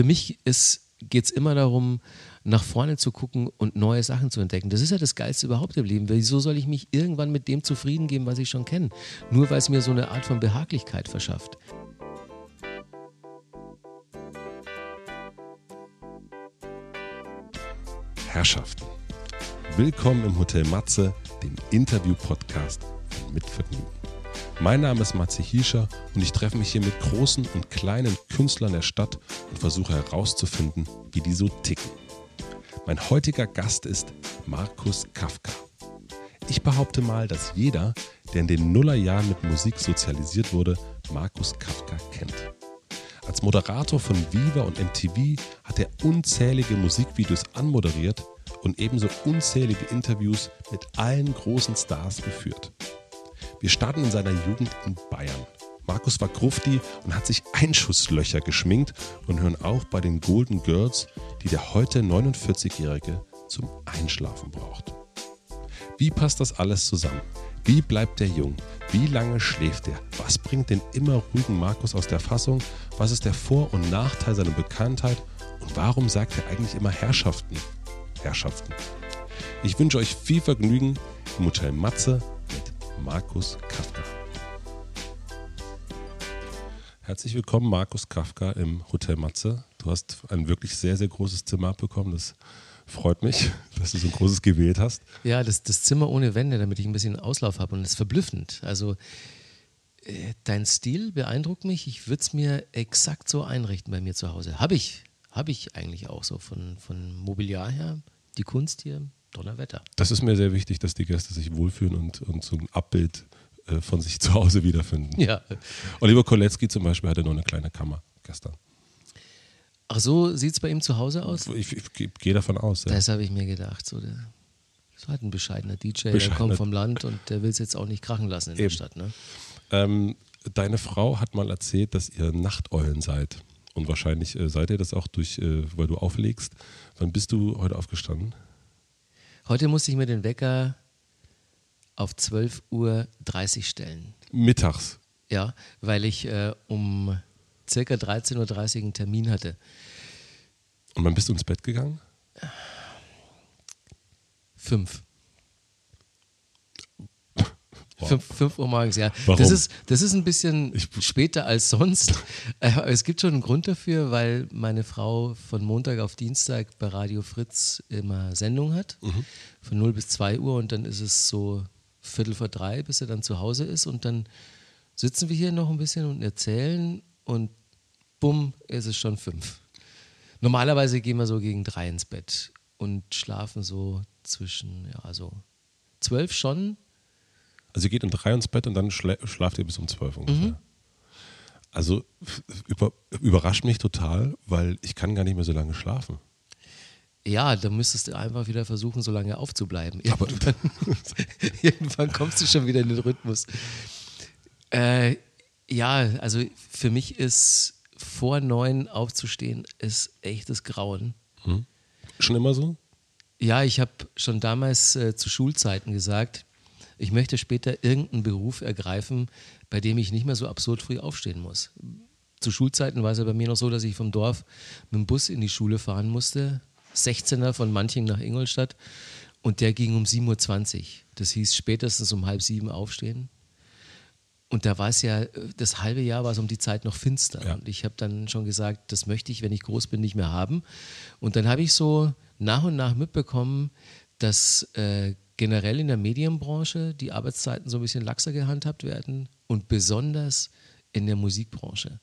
Für mich geht es immer darum, nach vorne zu gucken und neue Sachen zu entdecken. Das ist ja das Geilste überhaupt im Leben. Wieso soll ich mich irgendwann mit dem zufrieden geben, was ich schon kenne? Nur weil es mir so eine Art von Behaglichkeit verschafft. Herrschaften, willkommen im Hotel Matze, dem Interview-Podcast mit Vergnügen. Mein Name ist Matze Hiescher und ich treffe mich hier mit großen und kleinen Künstlern der Stadt und versuche herauszufinden, wie die so ticken. Mein heutiger Gast ist Markus Kafka. Ich behaupte mal, dass jeder, der in den Nullerjahren mit Musik sozialisiert wurde, Markus Kafka kennt. Als Moderator von Viva und MTV hat er unzählige Musikvideos anmoderiert und ebenso unzählige Interviews mit allen großen Stars geführt. Wir starten in seiner Jugend in Bayern. Markus war Grufti und hat sich Einschusslöcher geschminkt und hören auch bei den Golden Girls, die der heute 49-Jährige zum Einschlafen braucht. Wie passt das alles zusammen? Wie bleibt er jung? Wie lange schläft er? Was bringt den immer ruhigen Markus aus der Fassung? Was ist der Vor- und Nachteil seiner Bekanntheit? Und warum sagt er eigentlich immer Herrschaften? Herrschaften. Ich wünsche euch viel Vergnügen im Hotel Matze Markus Kafka. Herzlich willkommen, Markus Kafka im Hotel Matze. Du hast ein wirklich sehr, sehr großes Zimmer abbekommen. Das freut mich, dass du so ein großes gewählt hast. Ja, das, das Zimmer ohne Wände, damit ich ein bisschen Auslauf habe. Und das ist verblüffend. Also, äh, dein Stil beeindruckt mich. Ich würde es mir exakt so einrichten bei mir zu Hause. Habe ich. Habe ich eigentlich auch so von, von Mobiliar her. Die Kunst hier, Donnerwetter. Das ist mir sehr wichtig, dass die Gäste sich wohlfühlen und, und so ein Abbild äh, von sich zu Hause wiederfinden. Ja. Oliver Kolecki zum Beispiel hatte nur eine kleine Kammer gestern. Ach so, sieht es bei ihm zu Hause aus? Ich, ich, ich gehe davon aus. Ja. Das habe ich mir gedacht. So, der, so halt ein bescheidener DJ, Bescheidener. der kommt vom Land und der will es jetzt auch nicht krachen lassen in Eben. der Stadt. Ne? Ähm, deine Frau hat mal erzählt, dass ihr Nachteulen seid. Und wahrscheinlich äh, seid ihr das auch durch, äh, weil du auflegst. Wann bist du heute aufgestanden? Heute musste ich mir den Wecker auf 12.30 Uhr stellen. Mittags? Ja, weil ich äh, um circa 13.30 Uhr einen Termin hatte. Und wann bist du ins Bett gegangen? Fünf. Wow. 5 Uhr morgens, ja. Warum? Das ist, das ist ein bisschen ich, später als sonst. Äh, es gibt schon einen Grund dafür, weil meine Frau von Montag auf Dienstag bei Radio Fritz immer Sendung hat. Mhm. Von 0 bis 2 Uhr und dann ist es so Viertel vor drei, bis er dann zu Hause ist. Und dann sitzen wir hier noch ein bisschen und erzählen und bumm, ist es schon fünf. Normalerweise gehen wir so gegen drei ins Bett und schlafen so zwischen, ja, so zwölf schon. Also ihr geht um drei ins Bett und dann schla schlaft ihr bis um zwölf ungefähr. Mhm. Also über, überrascht mich total, weil ich kann gar nicht mehr so lange schlafen. Ja, dann müsstest du einfach wieder versuchen, so lange aufzubleiben. Irgendwann, irgendwann kommst du schon wieder in den Rhythmus. Äh, ja, also für mich ist vor neun aufzustehen, ist echtes Grauen. Hm. Schon immer so? Ja, ich habe schon damals äh, zu Schulzeiten gesagt, ich möchte später irgendeinen Beruf ergreifen, bei dem ich nicht mehr so absurd früh aufstehen muss. Zu Schulzeiten war es ja bei mir noch so, dass ich vom Dorf mit dem Bus in die Schule fahren musste, 16er von Manching nach Ingolstadt und der ging um 7.20 Uhr. Das hieß spätestens um halb sieben aufstehen. Und da war es ja, das halbe Jahr war es um die Zeit noch finster. Ja. Und ich habe dann schon gesagt, das möchte ich, wenn ich groß bin, nicht mehr haben. Und dann habe ich so nach und nach mitbekommen, dass äh, generell in der Medienbranche die Arbeitszeiten so ein bisschen laxer gehandhabt werden und besonders in der Musikbranche.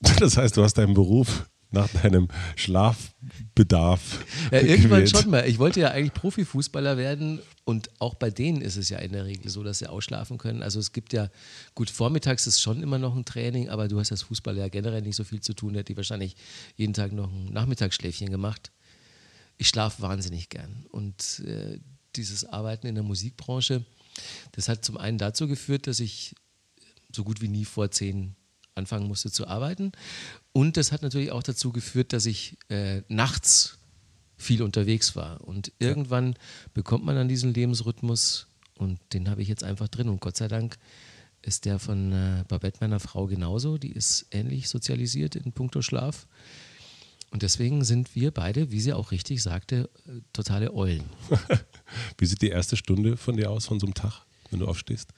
Das heißt, du hast deinen Beruf nach deinem Schlafbedarf. Ja, irgendwann gewählt. schon mal. Ich wollte ja eigentlich Profifußballer werden und auch bei denen ist es ja in der Regel so, dass sie ausschlafen können. Also es gibt ja, gut, vormittags ist schon immer noch ein Training, aber du hast als Fußballer ja generell nicht so viel zu tun, hätte ich wahrscheinlich jeden Tag noch ein Nachmittagsschläfchen gemacht. Ich schlafe wahnsinnig gern und äh, dieses Arbeiten in der Musikbranche, das hat zum einen dazu geführt, dass ich so gut wie nie vor zehn anfangen musste zu arbeiten. Und das hat natürlich auch dazu geführt, dass ich äh, nachts viel unterwegs war. Und irgendwann bekommt man dann diesen Lebensrhythmus und den habe ich jetzt einfach drin. Und Gott sei Dank ist der von äh, Babette, meiner Frau, genauso. Die ist ähnlich sozialisiert in puncto Schlaf. Und deswegen sind wir beide, wie sie auch richtig sagte, äh, totale Eulen. wie sieht die erste Stunde von dir aus, von so einem Tag, wenn du aufstehst?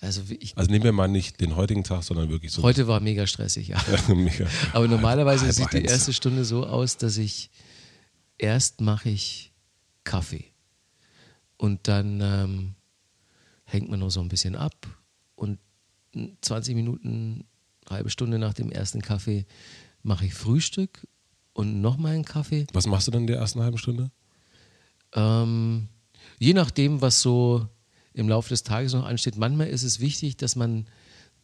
Also, ich, also nehmen wir mal nicht den heutigen Tag, sondern wirklich so. Heute war mega stressig, ja. mega. Aber normalerweise halb, halb sieht die erste Stunde so aus, dass ich erst mache ich Kaffee und dann ähm, hängt man noch so ein bisschen ab und 20 Minuten, halbe Stunde nach dem ersten Kaffee mache ich Frühstück und nochmal einen Kaffee. Was machst du dann in der ersten halben Stunde? Ähm, je nachdem, was so im Laufe des Tages noch ansteht. Manchmal ist es wichtig, dass man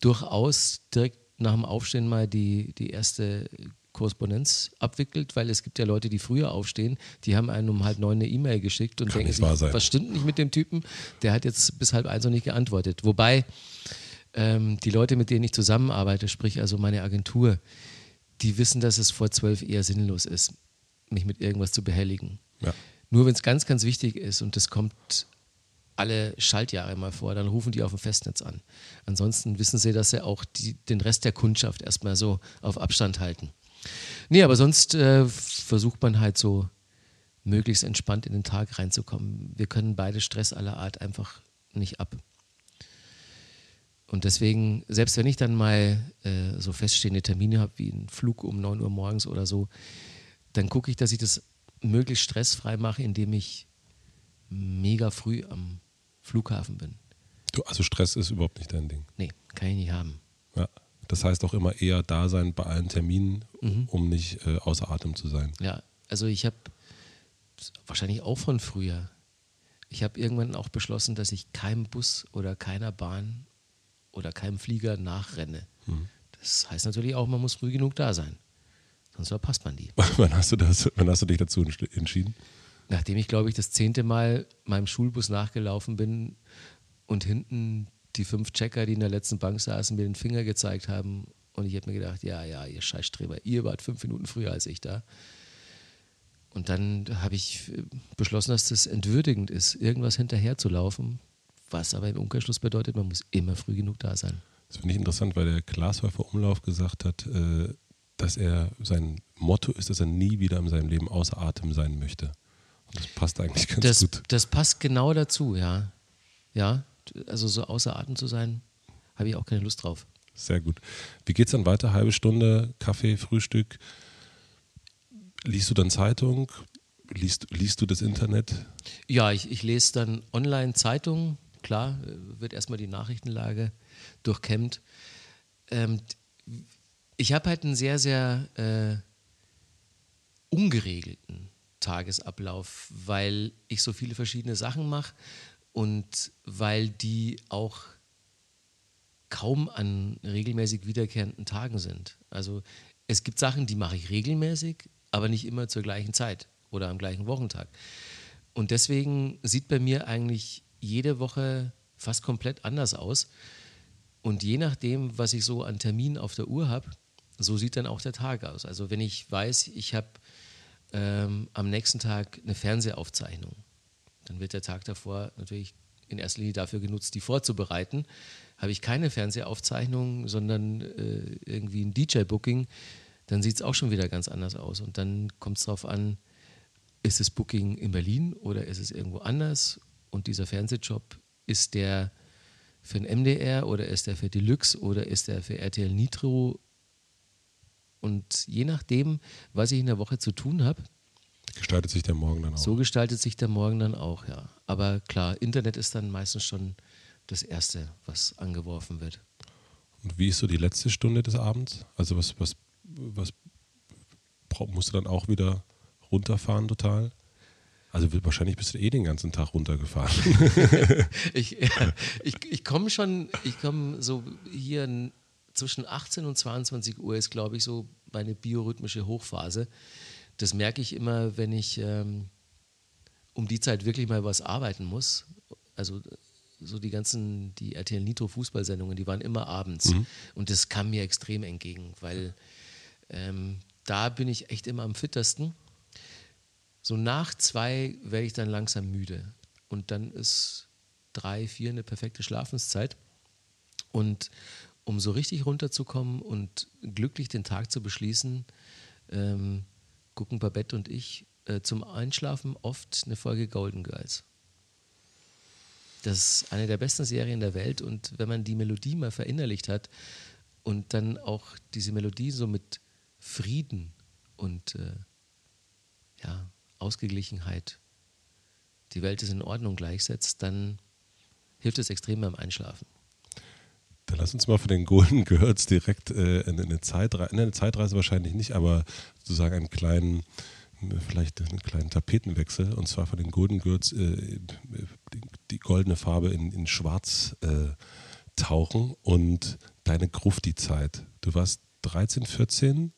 durchaus direkt nach dem Aufstehen mal die, die erste Korrespondenz abwickelt, weil es gibt ja Leute, die früher aufstehen, die haben einen um halb neun eine E-Mail geschickt und Kann denken sich, was stimmt nicht mit dem Typen? Der hat jetzt bis halb eins noch nicht geantwortet. Wobei ähm, die Leute, mit denen ich zusammenarbeite, sprich also meine Agentur, die wissen, dass es vor zwölf eher sinnlos ist, mich mit irgendwas zu behelligen. Ja. Nur wenn es ganz, ganz wichtig ist und das kommt alle Schaltjahre mal vor, dann rufen die auf dem Festnetz an. Ansonsten wissen sie, dass sie auch die, den Rest der Kundschaft erstmal so auf Abstand halten. Nee, aber sonst äh, versucht man halt so möglichst entspannt in den Tag reinzukommen. Wir können beide Stress aller Art einfach nicht ab. Und deswegen, selbst wenn ich dann mal äh, so feststehende Termine habe, wie einen Flug um 9 Uhr morgens oder so, dann gucke ich, dass ich das möglichst stressfrei mache, indem ich mega früh am Flughafen bin. Du, also Stress ist überhaupt nicht dein Ding? Nee, kann ich nicht haben. Ja, das heißt auch immer eher da sein bei allen Terminen, mhm. um nicht äh, außer Atem zu sein. Ja, also ich habe wahrscheinlich auch von früher. Ich habe irgendwann auch beschlossen, dass ich keinem Bus oder keiner Bahn oder keinem Flieger nachrenne. Mhm. Das heißt natürlich auch, man muss früh genug da sein. Sonst verpasst man die. wann, hast du das, wann hast du dich dazu entschieden? Nachdem ich, glaube ich, das zehnte Mal meinem Schulbus nachgelaufen bin und hinten die fünf Checker, die in der letzten Bank saßen, mir den Finger gezeigt haben. Und ich habe mir gedacht, ja, ja, ihr Scheißstreber, ihr wart fünf Minuten früher als ich da. Und dann habe ich beschlossen, dass das entwürdigend ist, irgendwas hinterher zu laufen, was aber im Umkehrschluss bedeutet, man muss immer früh genug da sein. Das finde ich interessant, weil der Glashäufer Umlauf gesagt hat, äh, dass er sein Motto ist, dass er nie wieder in seinem Leben außer Atem sein möchte. Und das passt eigentlich ganz das, gut. Das passt genau dazu, ja. Ja, also so außer Atem zu sein, habe ich auch keine Lust drauf. Sehr gut. Wie geht es dann weiter? Halbe Stunde, Kaffee, Frühstück. Liest du dann Zeitung? Liest, liest du das Internet? Ja, ich, ich lese dann online Zeitungen. Klar, wird erstmal die Nachrichtenlage durchkämmt. Ähm, ich habe halt einen sehr, sehr äh, ungeregelten Tagesablauf, weil ich so viele verschiedene Sachen mache und weil die auch kaum an regelmäßig wiederkehrenden Tagen sind. Also es gibt Sachen, die mache ich regelmäßig, aber nicht immer zur gleichen Zeit oder am gleichen Wochentag. Und deswegen sieht bei mir eigentlich jede Woche fast komplett anders aus. Und je nachdem, was ich so an Terminen auf der Uhr habe, so sieht dann auch der Tag aus. Also wenn ich weiß, ich habe ähm, am nächsten Tag eine Fernsehaufzeichnung, dann wird der Tag davor natürlich in erster Linie dafür genutzt, die vorzubereiten. Habe ich keine Fernsehaufzeichnung, sondern äh, irgendwie ein DJ-Booking, dann sieht es auch schon wieder ganz anders aus. Und dann kommt es darauf an, ist das Booking in Berlin oder ist es irgendwo anders? Und dieser Fernsehjob, ist der für den MDR oder ist der für Deluxe oder ist der für RTL Nitro und je nachdem, was ich in der Woche zu tun habe, gestaltet sich der Morgen dann auch. So gestaltet sich der Morgen dann auch, ja. Aber klar, Internet ist dann meistens schon das Erste, was angeworfen wird. Und wie ist so die letzte Stunde des Abends? Also was, was, was musst du dann auch wieder runterfahren total? Also wahrscheinlich bist du eh den ganzen Tag runtergefahren. ich ich, ich komme schon, ich komme so hier zwischen 18 und 22 Uhr ist, glaube ich, so meine biorhythmische Hochphase. Das merke ich immer, wenn ich ähm, um die Zeit wirklich mal was arbeiten muss. Also so die ganzen, die RTL Nitro Fußballsendungen, die waren immer abends. Mhm. Und das kam mir extrem entgegen, weil ähm, da bin ich echt immer am fittersten. So nach zwei werde ich dann langsam müde. Und dann ist drei, vier eine perfekte Schlafenszeit. Und um so richtig runterzukommen und glücklich den Tag zu beschließen, ähm, gucken Babette und ich äh, zum Einschlafen oft eine Folge Golden Girls. Das ist eine der besten Serien der Welt und wenn man die Melodie mal verinnerlicht hat und dann auch diese Melodie so mit Frieden und äh, ja, Ausgeglichenheit, die Welt ist in Ordnung gleichsetzt, dann hilft es extrem beim Einschlafen. Dann lass uns mal von den Golden Girls direkt äh, in eine Zeitreise, eine Zeitreise wahrscheinlich nicht, aber sozusagen einen kleinen, vielleicht einen kleinen Tapetenwechsel und zwar von den Golden Girls äh, die, die, goldene Farbe in, in Schwarz äh, tauchen und deine Grufti-Zeit. Du warst 13, 14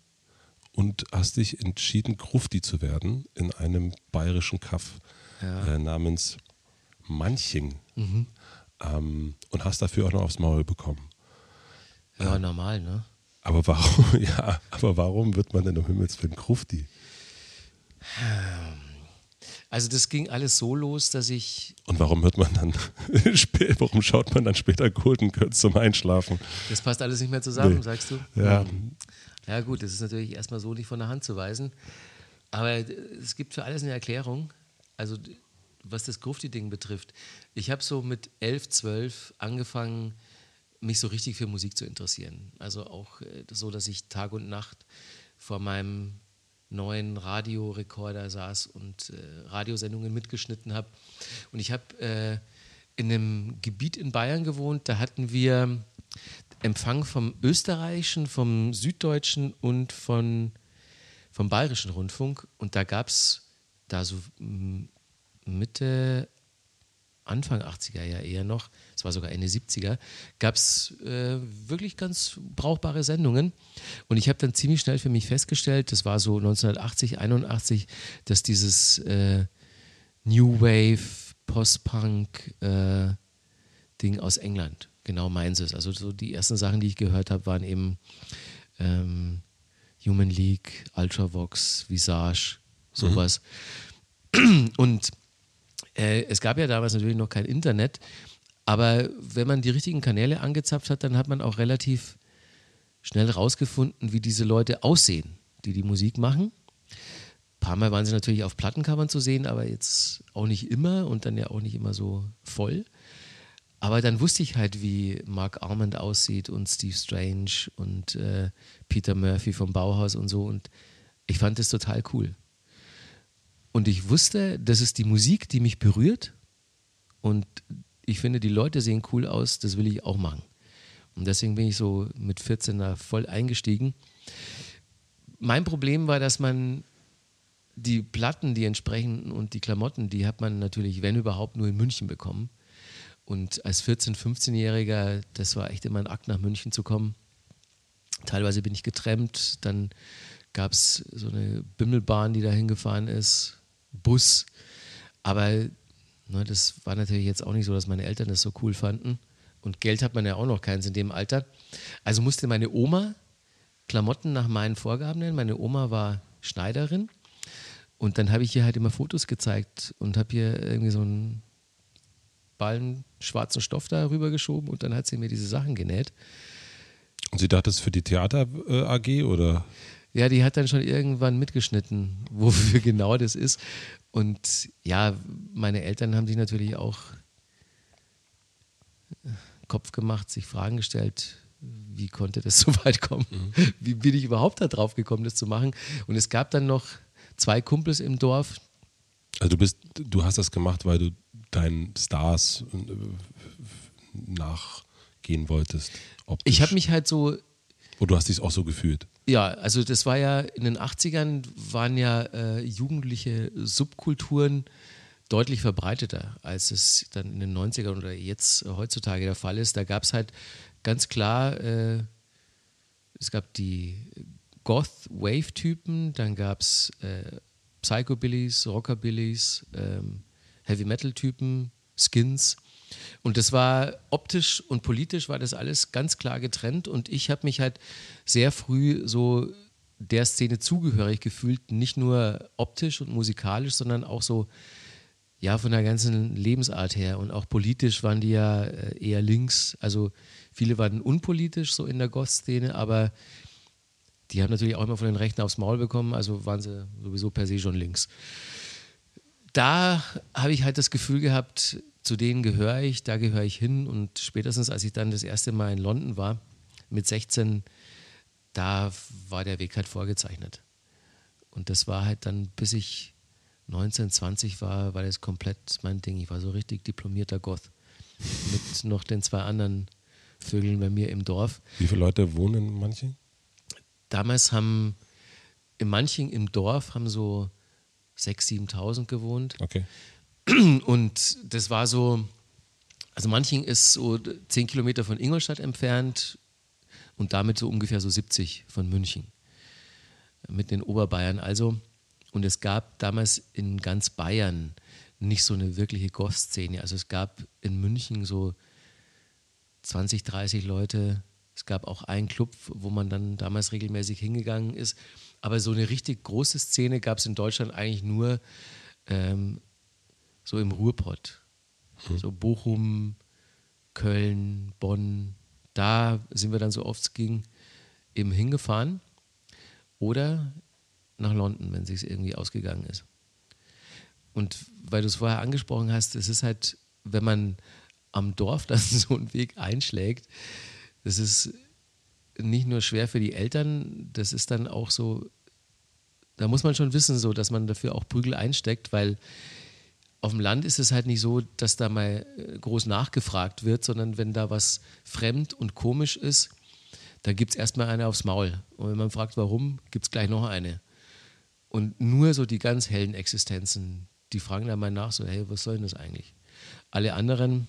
und hast dich entschieden, Grufti zu werden in einem bayerischen Kaff ja. äh, namens Manching. Mhm. Ähm, und hast dafür auch noch aufs Maul bekommen. Ja, äh, normal, ne? Aber warum, ja, aber warum wird man denn um Himmels Willen Grufti? Also das ging alles so los, dass ich. Und warum hört man dann, warum schaut man dann später Golden Girls zum Einschlafen? Das passt alles nicht mehr zusammen, nee. sagst du? Ja. Ja gut, das ist natürlich erstmal so nicht von der Hand zu weisen. Aber es gibt für alles eine Erklärung. Also was das Grufti-Ding betrifft. Ich habe so mit 11, 12 angefangen, mich so richtig für Musik zu interessieren. Also auch äh, so, dass ich Tag und Nacht vor meinem neuen Radiorekorder saß und äh, Radiosendungen mitgeschnitten habe. Und ich habe äh, in einem Gebiet in Bayern gewohnt, da hatten wir Empfang vom österreichischen, vom süddeutschen und von, vom bayerischen Rundfunk. Und da gab es da so Mitte, Anfang 80er ja eher noch, es war sogar Ende 70er, gab es äh, wirklich ganz brauchbare Sendungen. Und ich habe dann ziemlich schnell für mich festgestellt, das war so 1980, 81, dass dieses äh, New Wave, Post-Punk äh, aus England genau meins ist. Also so die ersten Sachen, die ich gehört habe, waren eben ähm, Human League, Ultravox, Visage, sowas. Mhm. Und äh, es gab ja damals natürlich noch kein Internet, aber wenn man die richtigen Kanäle angezapft hat, dann hat man auch relativ schnell rausgefunden, wie diese Leute aussehen, die die Musik machen. Ein paar Mal waren sie natürlich auf Plattencovern zu sehen, aber jetzt auch nicht immer und dann ja auch nicht immer so voll. Aber dann wusste ich halt, wie Mark Armand aussieht und Steve Strange und äh, Peter Murphy vom Bauhaus und so. Und ich fand das total cool. Und ich wusste, das ist die Musik, die mich berührt. Und ich finde, die Leute sehen cool aus, das will ich auch machen. Und deswegen bin ich so mit 14 da voll eingestiegen. Mein Problem war, dass man die Platten, die entsprechenden und die Klamotten, die hat man natürlich, wenn überhaupt, nur in München bekommen. Und als 14-, 15-Jähriger, das war echt immer ein Akt, nach München zu kommen. Teilweise bin ich getrennt, dann gab es so eine Bimmelbahn, die da hingefahren ist. Bus. Aber ne, das war natürlich jetzt auch nicht so, dass meine Eltern das so cool fanden. Und Geld hat man ja auch noch keins in dem Alter. Also musste meine Oma Klamotten nach meinen Vorgaben nennen. Meine Oma war Schneiderin. Und dann habe ich ihr halt immer Fotos gezeigt und habe ihr irgendwie so einen Ballen schwarzen Stoff da rübergeschoben und dann hat sie mir diese Sachen genäht. Und sie dachte, das ist für die Theater äh, AG oder? Ja, die hat dann schon irgendwann mitgeschnitten, wofür genau das ist. Und ja, meine Eltern haben sich natürlich auch äh, Kopf gemacht, sich Fragen gestellt, wie konnte das so weit kommen? Mhm. Wie bin ich überhaupt da drauf gekommen, das zu machen? Und es gab dann noch zwei Kumpels im Dorf. Also du bist, du hast das gemacht, weil du deinen Stars äh, nachgehen wolltest. Optisch. Ich habe mich halt so. Und du hast dich auch so gefühlt. Ja, also das war ja in den 80ern waren ja äh, jugendliche Subkulturen deutlich verbreiteter, als es dann in den 90ern oder jetzt äh, heutzutage der Fall ist. Da gab es halt ganz klar, äh, es gab die Goth-Wave-Typen, dann gab es äh, Psychobillys, Rockabillys, ähm, Heavy-Metal-Typen, Skins. Und das war optisch und politisch war das alles ganz klar getrennt. Und ich habe mich halt sehr früh so der Szene zugehörig gefühlt, nicht nur optisch und musikalisch, sondern auch so ja von der ganzen Lebensart her. Und auch politisch waren die ja äh, eher links, also Viele waren unpolitisch so in der Goth-Szene, aber die haben natürlich auch immer von den Rechten aufs Maul bekommen, also waren sie sowieso per se schon links. Da habe ich halt das Gefühl gehabt, zu denen gehöre ich, da gehöre ich hin. Und spätestens, als ich dann das erste Mal in London war, mit 16, da war der Weg halt vorgezeichnet. Und das war halt dann, bis ich 19, 20 war, war das komplett mein Ding. Ich war so richtig diplomierter Goth. Mit noch den zwei anderen Vögeln bei mir im Dorf. Wie viele Leute wohnen in Manching? Damals haben in Manching im Dorf haben so 6.000, 7.000 gewohnt. Okay. Und das war so, also Manching ist so 10 Kilometer von Ingolstadt entfernt und damit so ungefähr so 70 von München. Mit den Oberbayern also. Und es gab damals in ganz Bayern nicht so eine wirkliche Goth-Szene. Also es gab in München so 20, 30 Leute. Es gab auch einen Club, wo man dann damals regelmäßig hingegangen ist. Aber so eine richtig große Szene gab es in Deutschland eigentlich nur ähm, so im Ruhrpott. Hm. So Bochum, Köln, Bonn. Da sind wir dann so oft es ging eben hingefahren. Oder nach London, wenn es sich irgendwie ausgegangen ist. Und weil du es vorher angesprochen hast, es ist halt, wenn man am Dorf dann so einen Weg einschlägt, das ist nicht nur schwer für die Eltern, das ist dann auch so, da muss man schon wissen, so, dass man dafür auch Prügel einsteckt, weil auf dem Land ist es halt nicht so, dass da mal äh, groß nachgefragt wird, sondern wenn da was fremd und komisch ist, da gibt es erstmal eine aufs Maul. Und wenn man fragt, warum, gibt es gleich noch eine. Und nur so die ganz hellen Existenzen, die fragen dann mal nach, so, hey, was soll denn das eigentlich? Alle anderen,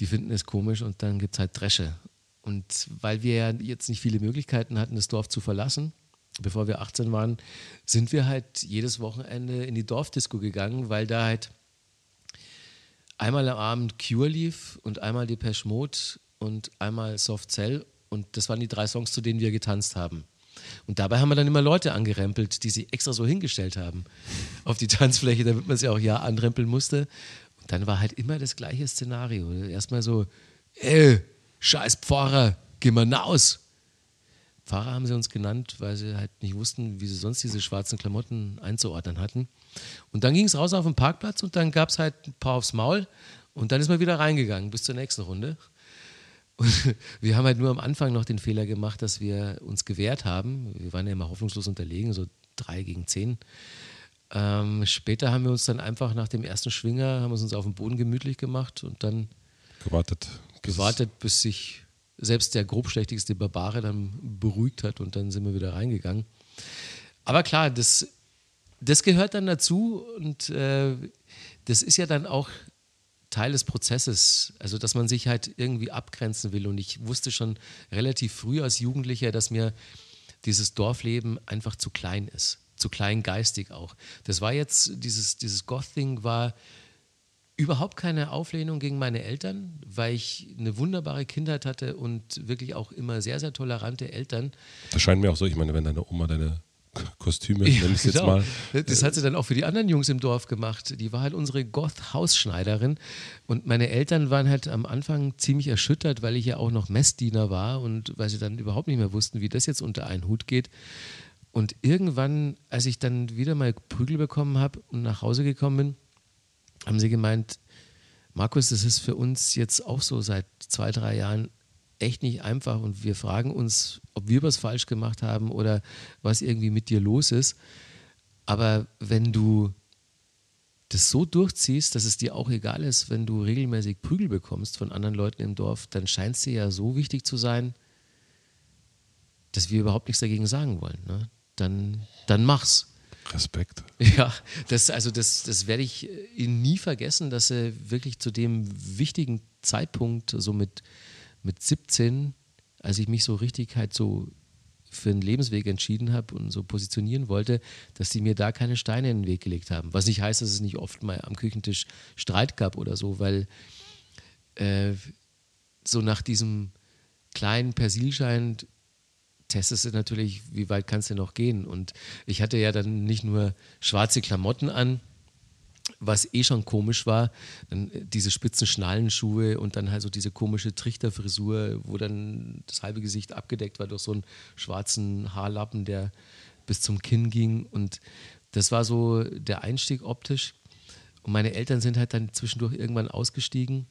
die finden es komisch und dann gibt es halt Dresche. Und weil wir ja jetzt nicht viele Möglichkeiten hatten, das Dorf zu verlassen, bevor wir 18 waren, sind wir halt jedes Wochenende in die Dorfdisco gegangen, weil da halt einmal am Abend Cure lief und einmal Depeche Mode und einmal Soft Cell und das waren die drei Songs, zu denen wir getanzt haben. Und dabei haben wir dann immer Leute angerempelt, die sich extra so hingestellt haben auf die Tanzfläche, damit man sie auch ja anrempeln musste. Dann war halt immer das gleiche Szenario. Erstmal so, ey, scheiß Pfarrer, geh mal raus. Pfarrer haben sie uns genannt, weil sie halt nicht wussten, wie sie sonst diese schwarzen Klamotten einzuordnen hatten. Und dann ging es raus auf den Parkplatz und dann gab es halt ein paar aufs Maul und dann ist man wieder reingegangen bis zur nächsten Runde. Und wir haben halt nur am Anfang noch den Fehler gemacht, dass wir uns gewehrt haben. Wir waren ja immer hoffnungslos unterlegen, so drei gegen zehn. Ähm, später haben wir uns dann einfach nach dem ersten Schwinger, haben wir uns auf dem Boden gemütlich gemacht und dann gewartet, gewartet bis sich selbst der grobschlächtigste Barbare dann beruhigt hat und dann sind wir wieder reingegangen. Aber klar, das, das gehört dann dazu und äh, das ist ja dann auch Teil des Prozesses, also dass man sich halt irgendwie abgrenzen will. Und ich wusste schon relativ früh als Jugendlicher, dass mir dieses Dorfleben einfach zu klein ist, zu kleingeistig auch. Das war jetzt, dieses, dieses Goth-Ding war überhaupt keine Auflehnung gegen meine Eltern, weil ich eine wunderbare Kindheit hatte und wirklich auch immer sehr, sehr tolerante Eltern. Das scheint mir auch so, ich meine, wenn deine Oma deine Kostüme, ja, nenne ich genau. jetzt mal. Das hat sie dann auch für die anderen Jungs im Dorf gemacht. Die war halt unsere Goth-Hausschneiderin. Und meine Eltern waren halt am Anfang ziemlich erschüttert, weil ich ja auch noch Messdiener war und weil sie dann überhaupt nicht mehr wussten, wie das jetzt unter einen Hut geht. Und irgendwann, als ich dann wieder mal Prügel bekommen habe und nach Hause gekommen bin, haben sie gemeint, Markus, das ist für uns jetzt auch so seit zwei, drei Jahren echt nicht einfach und wir fragen uns, ob wir was falsch gemacht haben oder was irgendwie mit dir los ist. Aber wenn du das so durchziehst, dass es dir auch egal ist, wenn du regelmäßig Prügel bekommst von anderen Leuten im Dorf, dann scheint es dir ja so wichtig zu sein, dass wir überhaupt nichts dagegen sagen wollen. Ne? Dann, dann mach's. Respekt. Ja, das, also das, das werde ich nie vergessen, dass er wirklich zu dem wichtigen Zeitpunkt, so mit mit 17, als ich mich so richtig halt so für einen Lebensweg entschieden habe und so positionieren wollte, dass die mir da keine Steine in den Weg gelegt haben. Was nicht heißt, dass es nicht oft mal am Küchentisch Streit gab oder so, weil äh, so nach diesem kleinen Persilschein testest du natürlich, wie weit kannst du noch gehen. Und ich hatte ja dann nicht nur schwarze Klamotten an, was eh schon komisch war, dann diese spitzen Schnallenschuhe und dann halt so diese komische Trichterfrisur, wo dann das halbe Gesicht abgedeckt war durch so einen schwarzen Haarlappen, der bis zum Kinn ging. Und das war so der Einstieg optisch. Und meine Eltern sind halt dann zwischendurch irgendwann ausgestiegen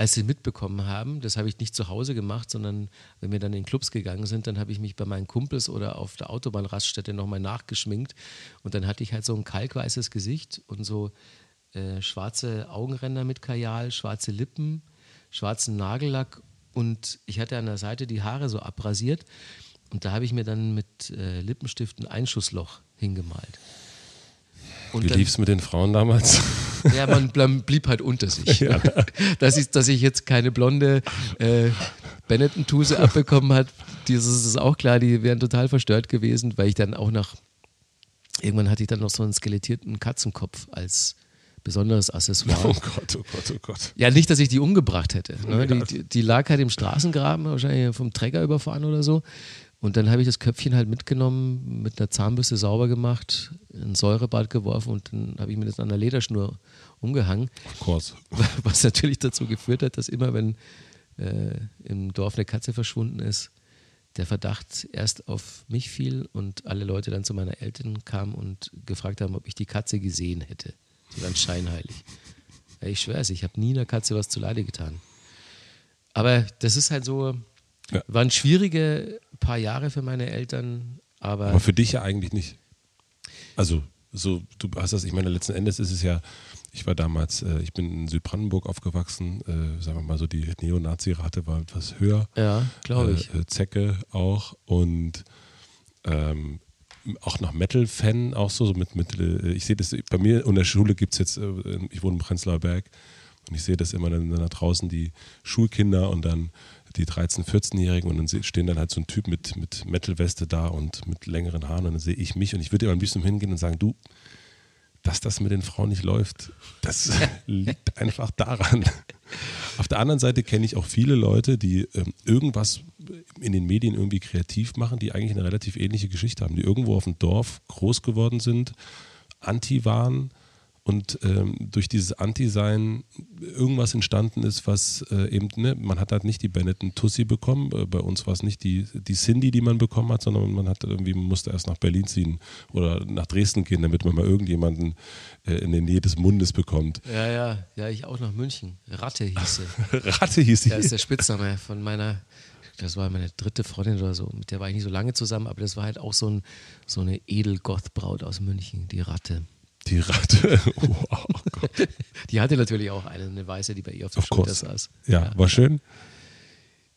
als sie mitbekommen haben, das habe ich nicht zu Hause gemacht, sondern wenn wir dann in Clubs gegangen sind, dann habe ich mich bei meinen Kumpels oder auf der Autobahnraststätte nochmal nachgeschminkt. Und dann hatte ich halt so ein kalkweißes Gesicht und so äh, schwarze Augenränder mit Kajal, schwarze Lippen, schwarzen Nagellack. Und ich hatte an der Seite die Haare so abrasiert. Und da habe ich mir dann mit äh, Lippenstift ein Einschussloch hingemalt. Und Wie lief es mit den Frauen damals? Ja, man blieb halt unter sich. Ja. Dass, ich, dass ich jetzt keine blonde äh, Benetton-Tuse abbekommen hat, das ist auch klar, die wären total verstört gewesen, weil ich dann auch nach, irgendwann hatte ich dann noch so einen skelettierten Katzenkopf als besonderes Accessoire. Oh Gott, oh Gott, oh Gott. Ja, nicht, dass ich die umgebracht hätte. Ne? Die, die, die, lag halt im Straßengraben, wahrscheinlich vom Träger überfahren oder so. Und dann habe ich das Köpfchen halt mitgenommen, mit einer Zahnbürste sauber gemacht, in Säurebad geworfen und dann habe ich mir das an der Lederschnur umgehangen. Of course. Was natürlich dazu geführt hat, dass immer, wenn äh, im Dorf eine Katze verschwunden ist, der Verdacht erst auf mich fiel und alle Leute dann zu meiner Eltern kamen und gefragt haben, ob ich die Katze gesehen hätte. So ganz scheinheilig. Ja, ich schwöre es, ich habe nie einer Katze was zu Leide getan. Aber das ist halt so, ja. waren schwierige paar Jahre für meine Eltern, aber. Aber für dich ja eigentlich nicht. Also, so, du hast das, ich meine, letzten Endes ist es ja, ich war damals, äh, ich bin in Südbrandenburg aufgewachsen, äh, sagen wir mal so, die Neonazi-Rate war etwas höher. Ja, glaube ich. Äh, Zecke auch und ähm, auch noch Metal-Fan, auch so, so mit, mit äh, ich sehe das, bei mir in der Schule gibt es jetzt, äh, ich wohne im Prenzlauer Berg und ich sehe das immer dann da draußen, die Schulkinder und dann die 13-, 14-Jährigen und dann stehen dann halt so ein Typ mit, mit Metal-Weste da und mit längeren Haaren und dann sehe ich mich und ich würde immer ein bisschen hingehen und sagen, du, dass das mit den Frauen nicht läuft, das liegt einfach daran. Auf der anderen Seite kenne ich auch viele Leute, die ähm, irgendwas in den Medien irgendwie kreativ machen, die eigentlich eine relativ ähnliche Geschichte haben, die irgendwo auf dem Dorf groß geworden sind, anti waren, und ähm, durch dieses Anti-Sein irgendwas entstanden ist, was äh, eben, ne, man hat halt nicht die Benetton Tussi bekommen, äh, bei uns war es nicht die, die Cindy, die man bekommen hat, sondern man hat irgendwie, man musste erst nach Berlin ziehen oder nach Dresden gehen, damit man mal irgendjemanden äh, in der Nähe des Mundes bekommt. Ja, ja, ja, ich auch nach München. Ratte hieß sie. Ratte hieß sie. Das ist der Spitzname von meiner das war meine dritte Freundin oder so, mit der war ich nicht so lange zusammen, aber das war halt auch so, ein, so eine Edelgoth-Braut aus München, die Ratte. Die Ratte. Wow. Gott. Die hatte natürlich auch eine, eine weiße, die bei ihr auf der Schulter saß. Ja, ja, war schön.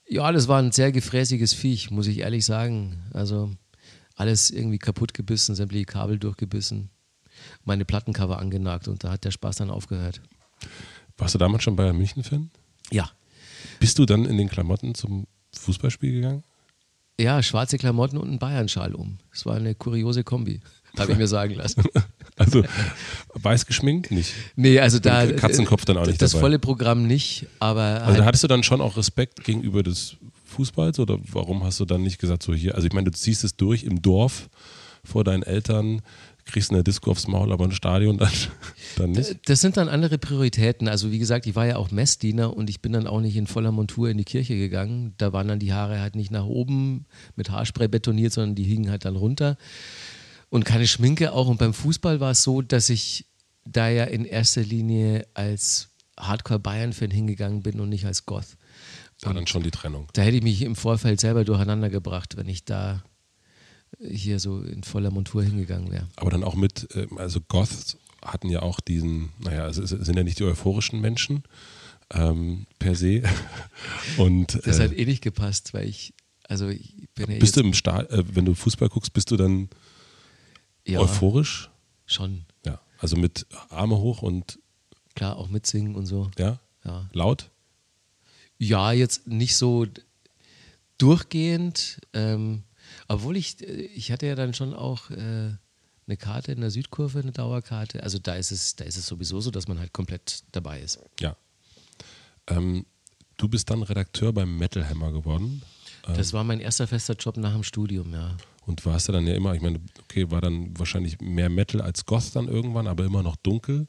Ja, das war ein sehr gefräßiges Viech, muss ich ehrlich sagen. Also alles irgendwie kaputt gebissen, sämtliche Kabel durchgebissen, meine Plattencover angenagt und da hat der Spaß dann aufgehört. Warst du damals schon bei München-Fan? Ja. Bist du dann in den Klamotten zum Fußballspiel gegangen? Ja, schwarze Klamotten und einen Bayernschal um. Das war eine kuriose Kombi, habe ich mir sagen lassen. Also weiß geschminkt nicht. Nee, also da. Katzenkopf dann auch nicht. Das dabei. volle Programm nicht, aber. Also da halt hattest du dann schon auch Respekt gegenüber des Fußballs oder warum hast du dann nicht gesagt, so hier, also ich meine, du ziehst es durch im Dorf vor deinen Eltern, kriegst eine Disco aufs Maul, aber ein Stadion dann, dann nicht? Das sind dann andere Prioritäten. Also wie gesagt, ich war ja auch Messdiener und ich bin dann auch nicht in voller Montur in die Kirche gegangen. Da waren dann die Haare halt nicht nach oben mit Haarspray betoniert, sondern die hingen halt dann runter und keine Schminke auch. Und beim Fußball war es so, dass ich da ja in erster Linie als Hardcore-Bayern-Fan hingegangen bin und nicht als Goth. War dann schon die Trennung. Da hätte ich mich im Vorfeld selber durcheinander gebracht, wenn ich da hier so in voller Montur hingegangen wäre. Aber dann auch mit, ähm, also Goths hatten ja auch diesen, naja, es sind ja nicht die euphorischen Menschen ähm, per se. Und, das hat äh, eh nicht gepasst, weil ich, also ich bin ja Bist du im Start, äh, wenn du Fußball guckst, bist du dann ja, Euphorisch? Schon. Ja. Also mit Arme hoch und. Klar, auch mitsingen und so. Ja? Ja. Laut? Ja, jetzt nicht so durchgehend. Ähm, obwohl ich, ich hatte ja dann schon auch äh, eine Karte in der Südkurve, eine Dauerkarte. Also da ist es, da ist es sowieso so, dass man halt komplett dabei ist. Ja. Ähm, du bist dann Redakteur beim Metal Hammer geworden. Das war mein erster fester Job nach dem Studium, ja. Und warst du dann ja immer, ich meine, okay, war dann wahrscheinlich mehr Metal als Goth dann irgendwann, aber immer noch dunkel.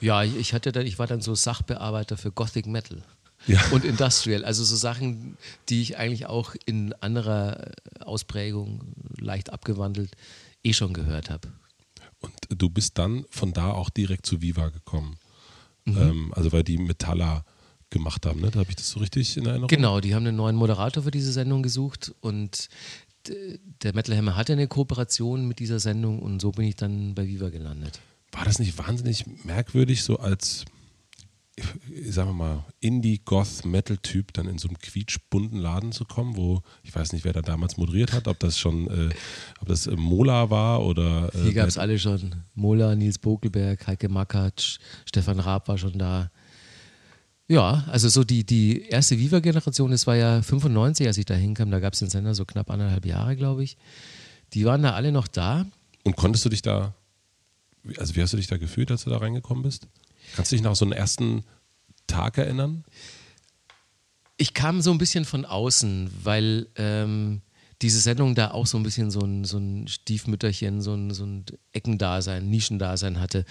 Ja, ich hatte dann, ich war dann so Sachbearbeiter für Gothic Metal. Ja. Und Industrial, also so Sachen, die ich eigentlich auch in anderer Ausprägung, leicht abgewandelt, eh schon gehört habe. Und du bist dann von da auch direkt zu Viva gekommen. Mhm. Ähm, also weil die Metaller gemacht haben, ne? Da habe ich das so richtig in Erinnerung. Genau, die haben einen neuen Moderator für diese Sendung gesucht und der Metal Hammer hatte eine Kooperation mit dieser Sendung und so bin ich dann bei Viva gelandet. War das nicht wahnsinnig merkwürdig, so als sagen wir mal, Indie-Goth-Metal-Typ dann in so einem quietschbunten Laden zu kommen, wo ich weiß nicht, wer da damals moderiert hat, ob das schon, äh, ob das äh, Mola war oder. Äh, Hier gab es alle schon. Mola, Nils Bokelberg, Heike Makatsch, Stefan Raab war schon da. Ja, also so die, die erste Viva-Generation, das war ja 95, als ich da hinkam, da gab es den Sender so knapp anderthalb Jahre, glaube ich. Die waren da alle noch da. Und konntest du dich da, also wie hast du dich da gefühlt, als du da reingekommen bist? Kannst du dich noch so einen ersten Tag erinnern? Ich kam so ein bisschen von außen, weil ähm, diese Sendung da auch so ein bisschen so ein, so ein Stiefmütterchen, so ein, so ein Eckendasein, Nischendasein hatte.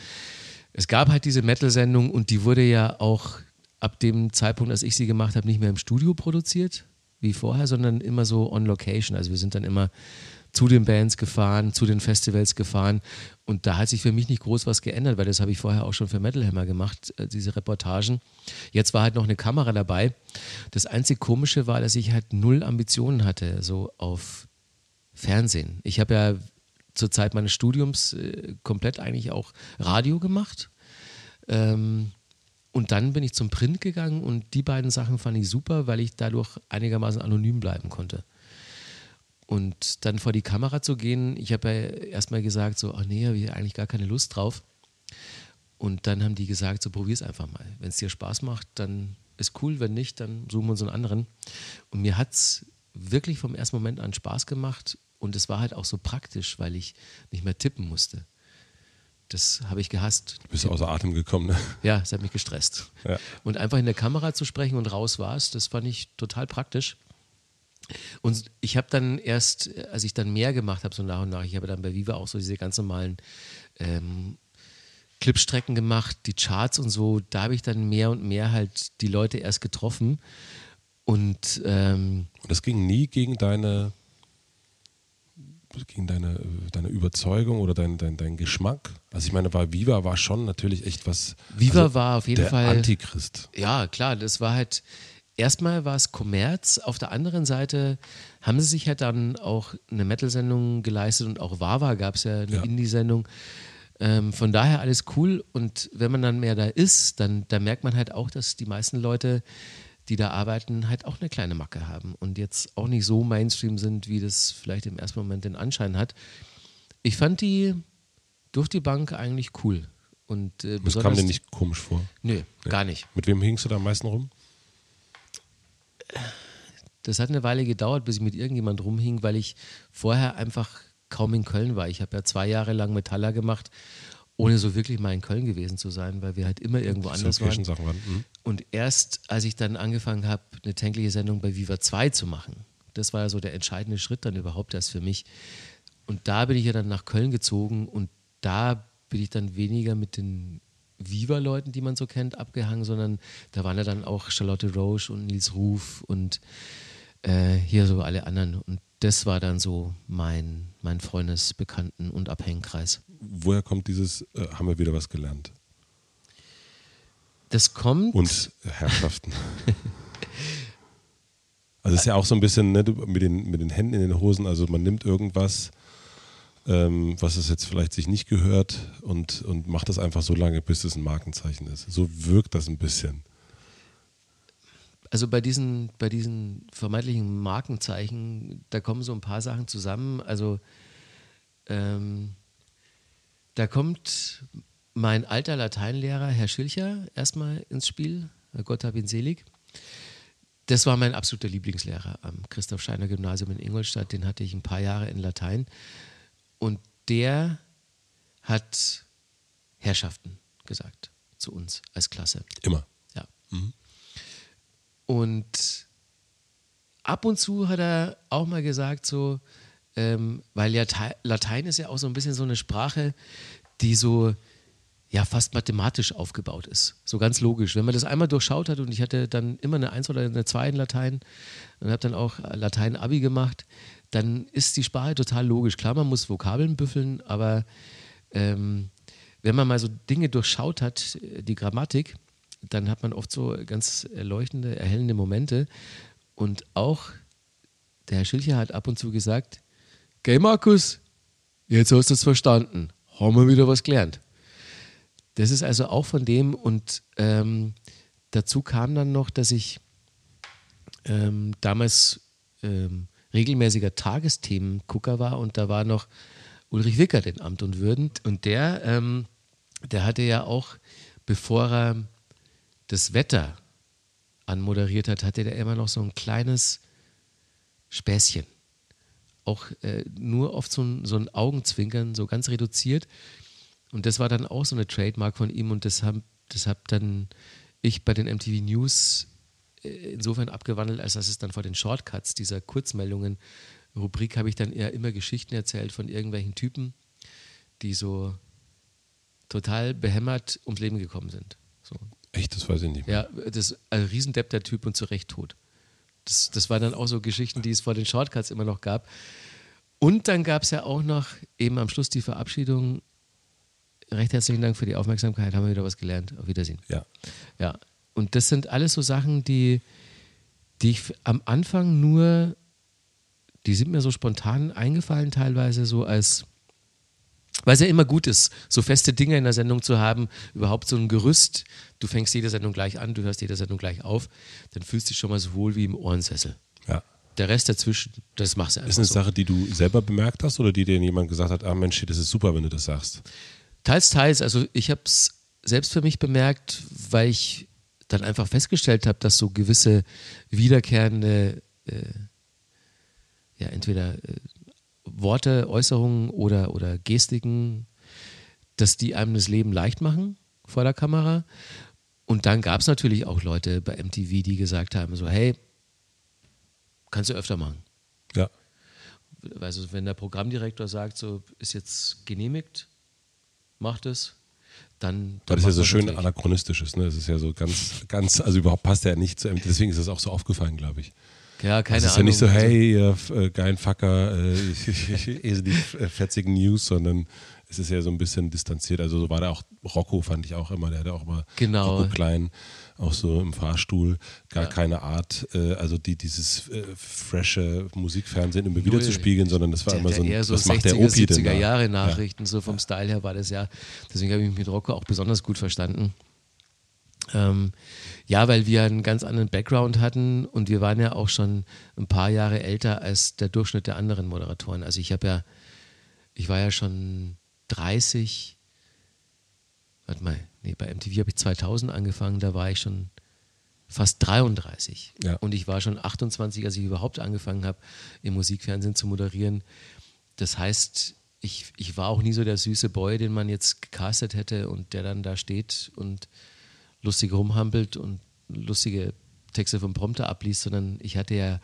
Es gab halt diese Metal-Sendung und die wurde ja auch ab dem Zeitpunkt, als ich sie gemacht habe, nicht mehr im Studio produziert, wie vorher, sondern immer so on location. Also wir sind dann immer zu den Bands gefahren, zu den Festivals gefahren. Und da hat sich für mich nicht groß was geändert, weil das habe ich vorher auch schon für Metal Hammer gemacht, äh, diese Reportagen. Jetzt war halt noch eine Kamera dabei. Das einzig Komische war, dass ich halt null Ambitionen hatte, so auf Fernsehen. Ich habe ja zur Zeit meines Studiums äh, komplett eigentlich auch Radio gemacht. Ähm, und dann bin ich zum Print gegangen und die beiden Sachen fand ich super, weil ich dadurch einigermaßen anonym bleiben konnte. Und dann vor die Kamera zu gehen, ich habe ja erstmal gesagt, so, ach nee, habe ich eigentlich gar keine Lust drauf. Und dann haben die gesagt, so probier es einfach mal. Wenn es dir Spaß macht, dann ist cool, wenn nicht, dann suchen wir uns einen anderen. Und mir hat es wirklich vom ersten Moment an Spaß gemacht und es war halt auch so praktisch, weil ich nicht mehr tippen musste. Das habe ich gehasst. Du bist außer Atem gekommen, ne? Ja, es hat mich gestresst. Ja. Und einfach in der Kamera zu sprechen und raus war es, das fand ich total praktisch. Und ich habe dann erst, als ich dann mehr gemacht habe, so nach und nach, ich habe dann bei Viva auch so diese ganz normalen ähm, Clipstrecken gemacht, die Charts und so, da habe ich dann mehr und mehr halt die Leute erst getroffen. Und ähm, das ging nie gegen deine gegen deine, deine Überzeugung oder dein, dein, dein Geschmack? Also ich meine, war Viva war schon natürlich echt was. Viva also war auf jeden der Fall. Antichrist. Ja, klar, das war halt, erstmal war es Kommerz, auf der anderen Seite haben sie sich halt dann auch eine Metal-Sendung geleistet und auch Wawa gab es ja eine ja. Indie-Sendung. Ähm, von daher alles cool und wenn man dann mehr da ist, dann, dann merkt man halt auch, dass die meisten Leute, die da arbeiten, halt auch eine kleine Macke haben und jetzt auch nicht so Mainstream sind, wie das vielleicht im ersten Moment den Anschein hat. Ich fand die durch die Bank eigentlich cool. Und, äh, das kam dir nicht komisch vor? Nö, nee. gar nicht. Mit wem hingst du da am meisten rum? das hat eine Weile gedauert, bis ich mit irgendjemand rumhing, weil ich vorher einfach kaum in Köln war. Ich habe ja zwei Jahre lang Metaller gemacht, ohne so wirklich mal in Köln gewesen zu sein, weil wir halt immer irgendwo anders waren. waren. Mhm. Und erst als ich dann angefangen habe, eine tägliche Sendung bei Viva 2 zu machen, das war ja so der entscheidende Schritt dann überhaupt erst für mich. Und da bin ich ja dann nach Köln gezogen und da bin ich dann weniger mit den Viva-Leuten, die man so kennt, abgehangen, sondern da waren ja dann auch Charlotte Roche und Nils Ruf und äh, hier so alle anderen. Und das war dann so mein, mein Freundes-, Bekannten- und Abhängkreis. Woher kommt dieses, äh, haben wir wieder was gelernt? Das kommt. Und Herrschaften. also es ist ja auch so ein bisschen ne, mit, den, mit den Händen in den Hosen, also man nimmt irgendwas ähm, was es jetzt vielleicht sich nicht gehört und, und macht das einfach so lange, bis es ein Markenzeichen ist. So wirkt das ein bisschen. Also bei diesen, bei diesen vermeintlichen Markenzeichen, da kommen so ein paar Sachen zusammen. Also ähm, da kommt mein alter Lateinlehrer, Herr Schilcher, erstmal ins Spiel. Gott hab ihn selig. Das war mein absoluter Lieblingslehrer am Christoph Scheiner Gymnasium in Ingolstadt. Den hatte ich ein paar Jahre in Latein. Und der hat Herrschaften gesagt zu uns als Klasse. Immer. Ja. Mhm. Und ab und zu hat er auch mal gesagt, so, ähm, weil ja Latein ist ja auch so ein bisschen so eine Sprache, die so ja fast mathematisch aufgebaut ist. So ganz logisch. Wenn man das einmal durchschaut hat und ich hatte dann immer eine Eins oder eine Zwei in Latein und habe dann auch Latein-Abi gemacht, dann ist die Sprache total logisch. Klar, man muss Vokabeln büffeln, aber ähm, wenn man mal so Dinge durchschaut hat, die Grammatik, dann hat man oft so ganz erleuchtende, erhellende Momente. Und auch der Herr Schilcher hat ab und zu gesagt, Geh Markus, jetzt hast du es verstanden. Haben wir wieder was gelernt. Das ist also auch von dem und ähm, dazu kam dann noch, dass ich ähm, damals ähm, regelmäßiger Tagesthemengucker war und da war noch Ulrich Wickert in Amt und Würden und der, ähm, der hatte ja auch, bevor er das Wetter anmoderiert hat, hatte der immer noch so ein kleines Späßchen. Auch äh, nur oft so ein, so ein Augenzwinkern, so ganz reduziert. Und das war dann auch so eine Trademark von ihm und das habe das hab dann ich bei den MTV News äh, insofern abgewandelt, als dass es dann vor den Shortcuts dieser Kurzmeldungen Rubrik habe ich dann eher immer Geschichten erzählt von irgendwelchen Typen, die so total behämmert ums Leben gekommen sind. So. Echt, das weiß ich nicht mehr. Ja, das ist ein Riesendepp der Typ und zu Recht tot. Das, das waren dann auch so Geschichten, die es vor den Shortcuts immer noch gab. Und dann gab es ja auch noch eben am Schluss die Verabschiedung recht herzlichen Dank für die Aufmerksamkeit. Haben wir wieder was gelernt. Auf Wiedersehen. Ja. Ja. Und das sind alles so Sachen, die, die ich am Anfang nur, die sind mir so spontan eingefallen, teilweise so als, weil es ja immer gut ist, so feste Dinge in der Sendung zu haben, überhaupt so ein Gerüst. Du fängst jede Sendung gleich an, du hörst jede Sendung gleich auf, dann fühlst du dich schon mal so wohl wie im Ohrensessel. Ja. Der Rest dazwischen, das machst du einfach. Ist eine so. Sache, die du selber bemerkt hast oder die dir jemand gesagt hat, ah Mensch, das ist super, wenn du das sagst? Teils, teils. Also ich habe es selbst für mich bemerkt, weil ich dann einfach festgestellt habe, dass so gewisse wiederkehrende, äh, ja, entweder äh, Worte, Äußerungen oder, oder Gestiken, dass die einem das Leben leicht machen vor der Kamera. Und dann gab es natürlich auch Leute bei MTV, die gesagt haben: so, hey, kannst du öfter machen. Ja. Also, wenn der Programmdirektor sagt, so ist jetzt genehmigt, macht es, dann. Weil das ja so schön natürlich. anachronistisch ist, ne? Es ist ja so ganz, ganz, also überhaupt passt ja nicht zu MTV, deswegen ist das auch so aufgefallen, glaube ich. Ja, keine also es ist Ahnung. ja nicht so, hey, ihr äh, geilen Fucker, äh, die fetzigen News, sondern es ist ja so ein bisschen distanziert. Also so war da auch Rocco, fand ich auch immer, der hatte auch mal genau. Rocco Klein, auch so im Fahrstuhl, gar ja. keine Art, äh, also die, dieses äh, frische Musikfernsehen immer wieder zu spiegeln, sondern das war der, immer so ein, eher so was 60er, macht der Opi 70er denn Jahre Nachrichten, ja. so vom Style her war das ja, deswegen habe ich mich mit Rocco auch besonders gut verstanden. Ähm, ja, weil wir einen ganz anderen Background hatten und wir waren ja auch schon ein paar Jahre älter als der Durchschnitt der anderen Moderatoren. Also ich habe ja, ich war ja schon 30, warte mal, nee, bei MTV habe ich 2000 angefangen, da war ich schon fast 33. Ja. Und ich war schon 28, als ich überhaupt angefangen habe, im Musikfernsehen zu moderieren. Das heißt, ich, ich war auch nie so der süße Boy, den man jetzt gecastet hätte und der dann da steht und lustig rumhampelt und lustige Texte vom Prompter abliest, sondern ich hatte ja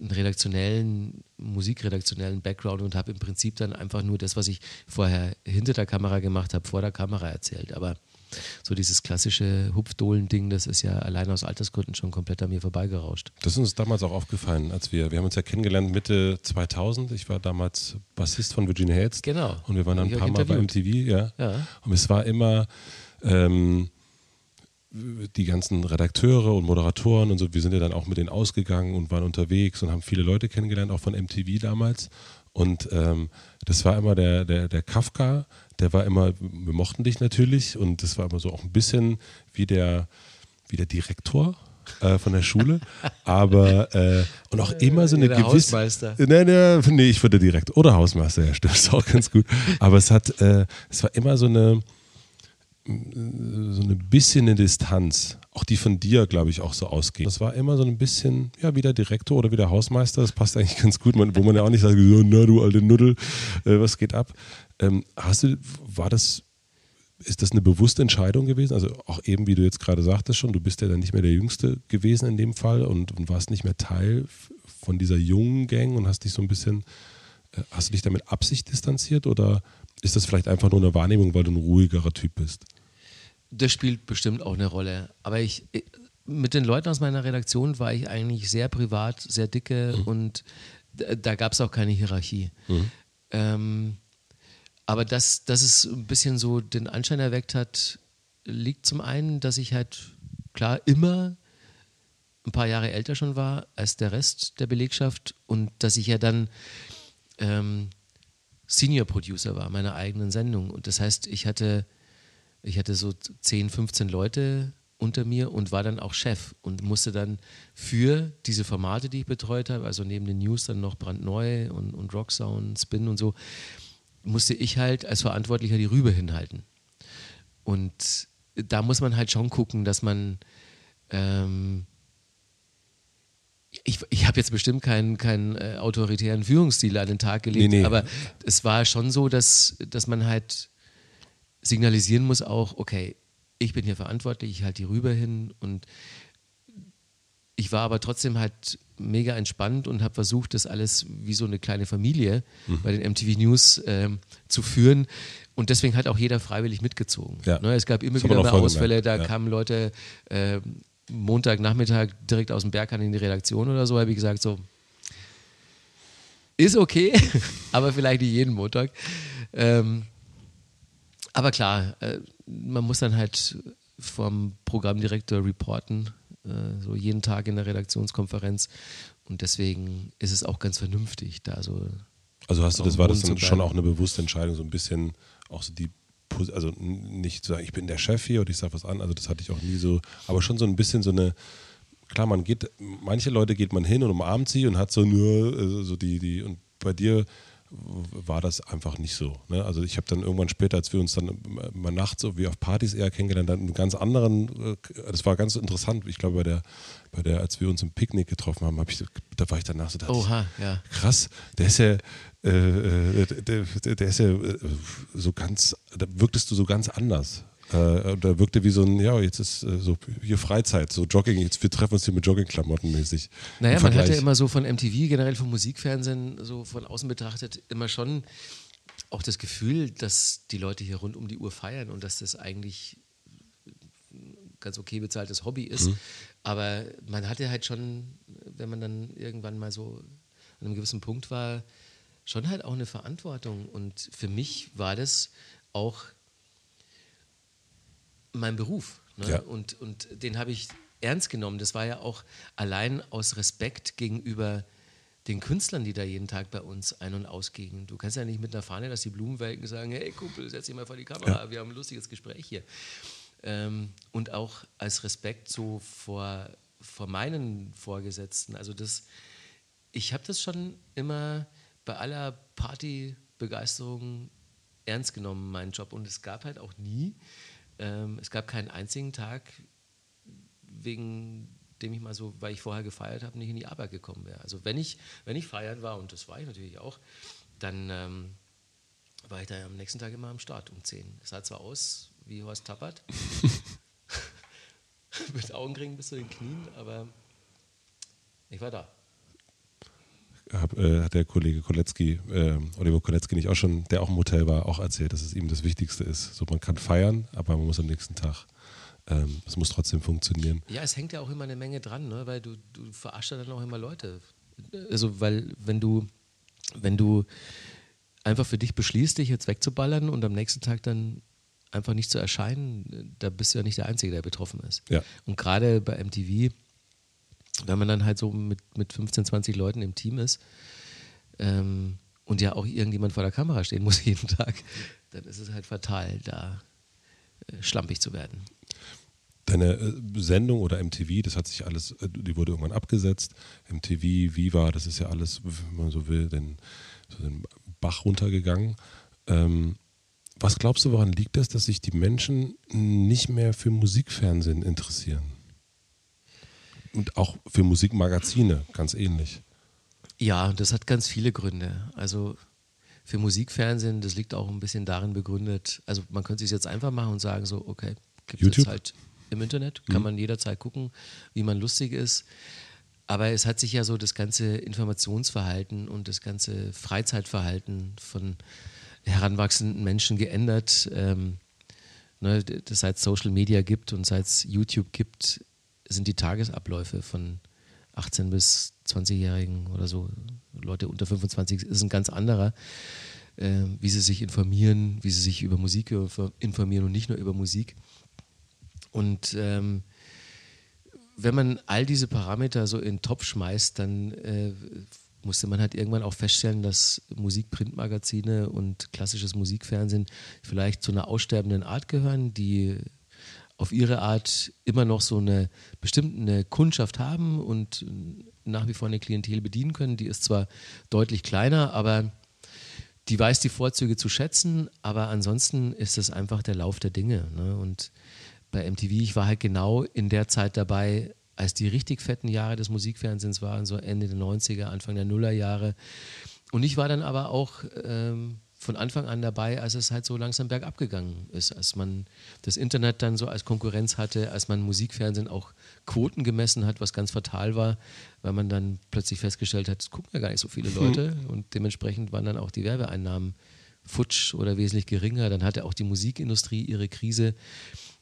einen redaktionellen, musikredaktionellen Background und habe im Prinzip dann einfach nur das, was ich vorher hinter der Kamera gemacht habe, vor der Kamera erzählt. Aber so dieses klassische Hupfdohlen-Ding, das ist ja allein aus Altersgründen schon komplett an mir vorbeigerauscht. Das ist uns damals auch aufgefallen, als wir, wir haben uns ja kennengelernt Mitte 2000. Ich war damals Bassist von Virginia Hits. Genau. Und wir waren dann ein paar Mal bei MTV, ja. ja. Und es war immer, ähm, die ganzen Redakteure und Moderatoren und so, wir sind ja dann auch mit denen ausgegangen und waren unterwegs und haben viele Leute kennengelernt, auch von MTV damals. Und ähm, das war immer der, der, der Kafka, der war immer, wir mochten dich natürlich und das war immer so auch ein bisschen wie der, wie der Direktor äh, von der Schule, aber äh, und auch immer so eine Oder gewisse. Hausmeister. Nee, nee, nee, ich würde direkt. Oder Hausmeister, ja, stimmt, ist auch ganz gut. Aber es hat, äh, es war immer so eine, so eine bisschen eine Distanz, auch die von dir, glaube ich, auch so ausgeht. Das war immer so ein bisschen, ja, wie der Direktor oder wie der Hausmeister, das passt eigentlich ganz gut, wo man ja auch nicht sagt, so, na du alte Nuddel, äh, was geht ab? Ähm, hast du, war das, ist das eine bewusste Entscheidung gewesen? Also auch eben, wie du jetzt gerade sagtest schon, du bist ja dann nicht mehr der Jüngste gewesen in dem Fall und, und warst nicht mehr Teil von dieser jungen Gang und hast dich so ein bisschen, äh, hast du dich damit Absicht distanziert oder ist das vielleicht einfach nur eine Wahrnehmung, weil du ein ruhigerer Typ bist? Das spielt bestimmt auch eine Rolle. Aber ich, mit den Leuten aus meiner Redaktion war ich eigentlich sehr privat, sehr dicke mhm. und da, da gab es auch keine Hierarchie. Mhm. Ähm, aber dass, dass es ein bisschen so den Anschein erweckt hat, liegt zum einen, dass ich halt klar immer ein paar Jahre älter schon war als der Rest der Belegschaft und dass ich ja dann ähm, Senior Producer war meiner eigenen Sendung. Und das heißt, ich hatte, ich hatte so 10, 15 Leute unter mir und war dann auch Chef und musste dann für diese Formate, die ich betreut habe, also neben den News dann noch brandneu und, und Rocksound, Spin und so, musste ich halt als Verantwortlicher die Rübe hinhalten. Und da muss man halt schon gucken, dass man ähm, ich, ich habe jetzt bestimmt keinen, keinen äh, autoritären Führungsstil an den Tag gelegt, nee, nee. aber es war schon so, dass, dass man halt signalisieren muss auch, okay, ich bin hier verantwortlich, ich halte die rüber hin und ich war aber trotzdem halt mega entspannt und habe versucht, das alles wie so eine kleine Familie mhm. bei den MTV News äh, zu führen. Und deswegen hat auch jeder freiwillig mitgezogen. Ja. Ne, es gab immer das wieder mal Ausfälle, da ja. kamen Leute äh, Montagnachmittag direkt aus dem Berghahn in die Redaktion oder so, habe ich gesagt, so, ist okay, aber vielleicht nicht jeden Montag. Ähm, aber klar, äh, man muss dann halt vom Programmdirektor reporten, äh, so jeden Tag in der Redaktionskonferenz. Und deswegen ist es auch ganz vernünftig, da so. Also hast du das, war das dann schon auch eine bewusste Entscheidung, so ein bisschen auch so die also nicht zu sagen, ich bin der Chef hier und ich sage was an, also das hatte ich auch nie so, aber schon so ein bisschen so eine, klar, man geht, manche Leute geht man hin und umarmt sie und hat so nur äh, so die, die, und bei dir war das einfach nicht so. Ne? Also ich habe dann irgendwann später, als wir uns dann mal nachts so wie auf Partys eher kennengelernt, dann einen ganz anderen, äh, das war ganz interessant. Ich glaube bei der, bei der, als wir uns im Picknick getroffen haben, hab ich, da war ich danach so, Oha, ich, ja. krass, der ist ja, äh, äh der, der, ist ja äh, so ganz, da wirktest du so ganz anders. Äh, da wirkte wie so ein, ja, jetzt ist äh, so hier Freizeit, so Jogging, jetzt wir treffen uns hier mit Joggingklamotten mäßig. Naja, man hat ja immer so von MTV, generell vom Musikfernsehen, so von außen betrachtet, immer schon auch das Gefühl, dass die Leute hier rund um die Uhr feiern und dass das eigentlich ein ganz okay bezahltes Hobby ist. Mhm. Aber man hatte halt schon, wenn man dann irgendwann mal so an einem gewissen Punkt war, schon halt auch eine Verantwortung. Und für mich war das auch mein Beruf. Ne? Ja. Und, und den habe ich ernst genommen. Das war ja auch allein aus Respekt gegenüber den Künstlern, die da jeden Tag bei uns ein- und ausgehen. Du kannst ja nicht mit einer Fahne, dass die Blumenwelken sagen, hey Kumpel, setz dich mal vor die Kamera, ja. wir haben ein lustiges Gespräch hier. Ähm, und auch als Respekt so vor, vor meinen Vorgesetzten. Also das, ich habe das schon immer bei aller Partybegeisterung ernst genommen, meinen Job. Und es gab halt auch nie ähm, es gab keinen einzigen Tag, wegen dem ich mal so, weil ich vorher gefeiert habe, nicht in die Arbeit gekommen wäre. Also wenn ich, wenn ich feiern war, und das war ich natürlich auch, dann ähm, war ich da am nächsten Tag immer am Start um 10. Es sah zwar aus wie Horst Tappert, mit Augenringen bis zu den Knien, aber ich war da hab, äh, hat der Kollege Kolecki, äh, Oliver Kolecki nicht auch schon, der auch im Hotel war, auch erzählt, dass es ihm das Wichtigste ist. So, man kann feiern, aber man muss am nächsten Tag, ähm, es muss trotzdem funktionieren. Ja, es hängt ja auch immer eine Menge dran, ne? weil du, du verarschst ja dann auch immer Leute. Also, weil wenn du, wenn du einfach für dich beschließt, dich jetzt wegzuballern und am nächsten Tag dann einfach nicht zu erscheinen, da bist du ja nicht der Einzige, der betroffen ist. Ja. Und gerade bei MTV wenn man dann halt so mit, mit 15, 20 Leuten im Team ist ähm, und ja auch irgendjemand vor der Kamera stehen muss jeden Tag, dann ist es halt fatal, da äh, schlampig zu werden. Deine äh, Sendung oder MTV, das hat sich alles, äh, die wurde irgendwann abgesetzt. MTV, Viva, das ist ja alles, wenn man so will, den, so den Bach runtergegangen. Ähm, was glaubst du, woran liegt das, dass sich die Menschen nicht mehr für Musikfernsehen interessieren? Und auch für Musikmagazine ganz ähnlich. Ja, das hat ganz viele Gründe. Also für Musikfernsehen, das liegt auch ein bisschen darin begründet. Also man könnte es jetzt einfach machen und sagen so, okay, gibt es jetzt halt im Internet, kann mhm. man jederzeit gucken, wie man lustig ist. Aber es hat sich ja so das ganze Informationsverhalten und das ganze Freizeitverhalten von heranwachsenden Menschen geändert. Ähm, ne, seit es Social Media gibt und seit es YouTube gibt, sind die Tagesabläufe von 18 bis 20-Jährigen oder so, Leute unter 25, ist ein ganz anderer, äh, wie sie sich informieren, wie sie sich über Musik informieren und nicht nur über Musik. Und ähm, wenn man all diese Parameter so in den Topf schmeißt, dann äh, musste man halt irgendwann auch feststellen, dass Musikprintmagazine und klassisches Musikfernsehen vielleicht zu einer aussterbenden Art gehören, die auf ihre Art immer noch so eine bestimmte Kundschaft haben und nach wie vor eine Klientel bedienen können. Die ist zwar deutlich kleiner, aber die weiß die Vorzüge zu schätzen, aber ansonsten ist es einfach der Lauf der Dinge. Ne? Und bei MTV, ich war halt genau in der Zeit dabei, als die richtig fetten Jahre des Musikfernsehens waren, so Ende der 90er, Anfang der Nullerjahre. Und ich war dann aber auch ähm, von Anfang an dabei, als es halt so langsam bergab gegangen ist, als man das Internet dann so als Konkurrenz hatte, als man Musikfernsehen auch Quoten gemessen hat, was ganz fatal war, weil man dann plötzlich festgestellt hat, es gucken ja gar nicht so viele mhm. Leute und dementsprechend waren dann auch die Werbeeinnahmen futsch oder wesentlich geringer. Dann hatte auch die Musikindustrie ihre Krise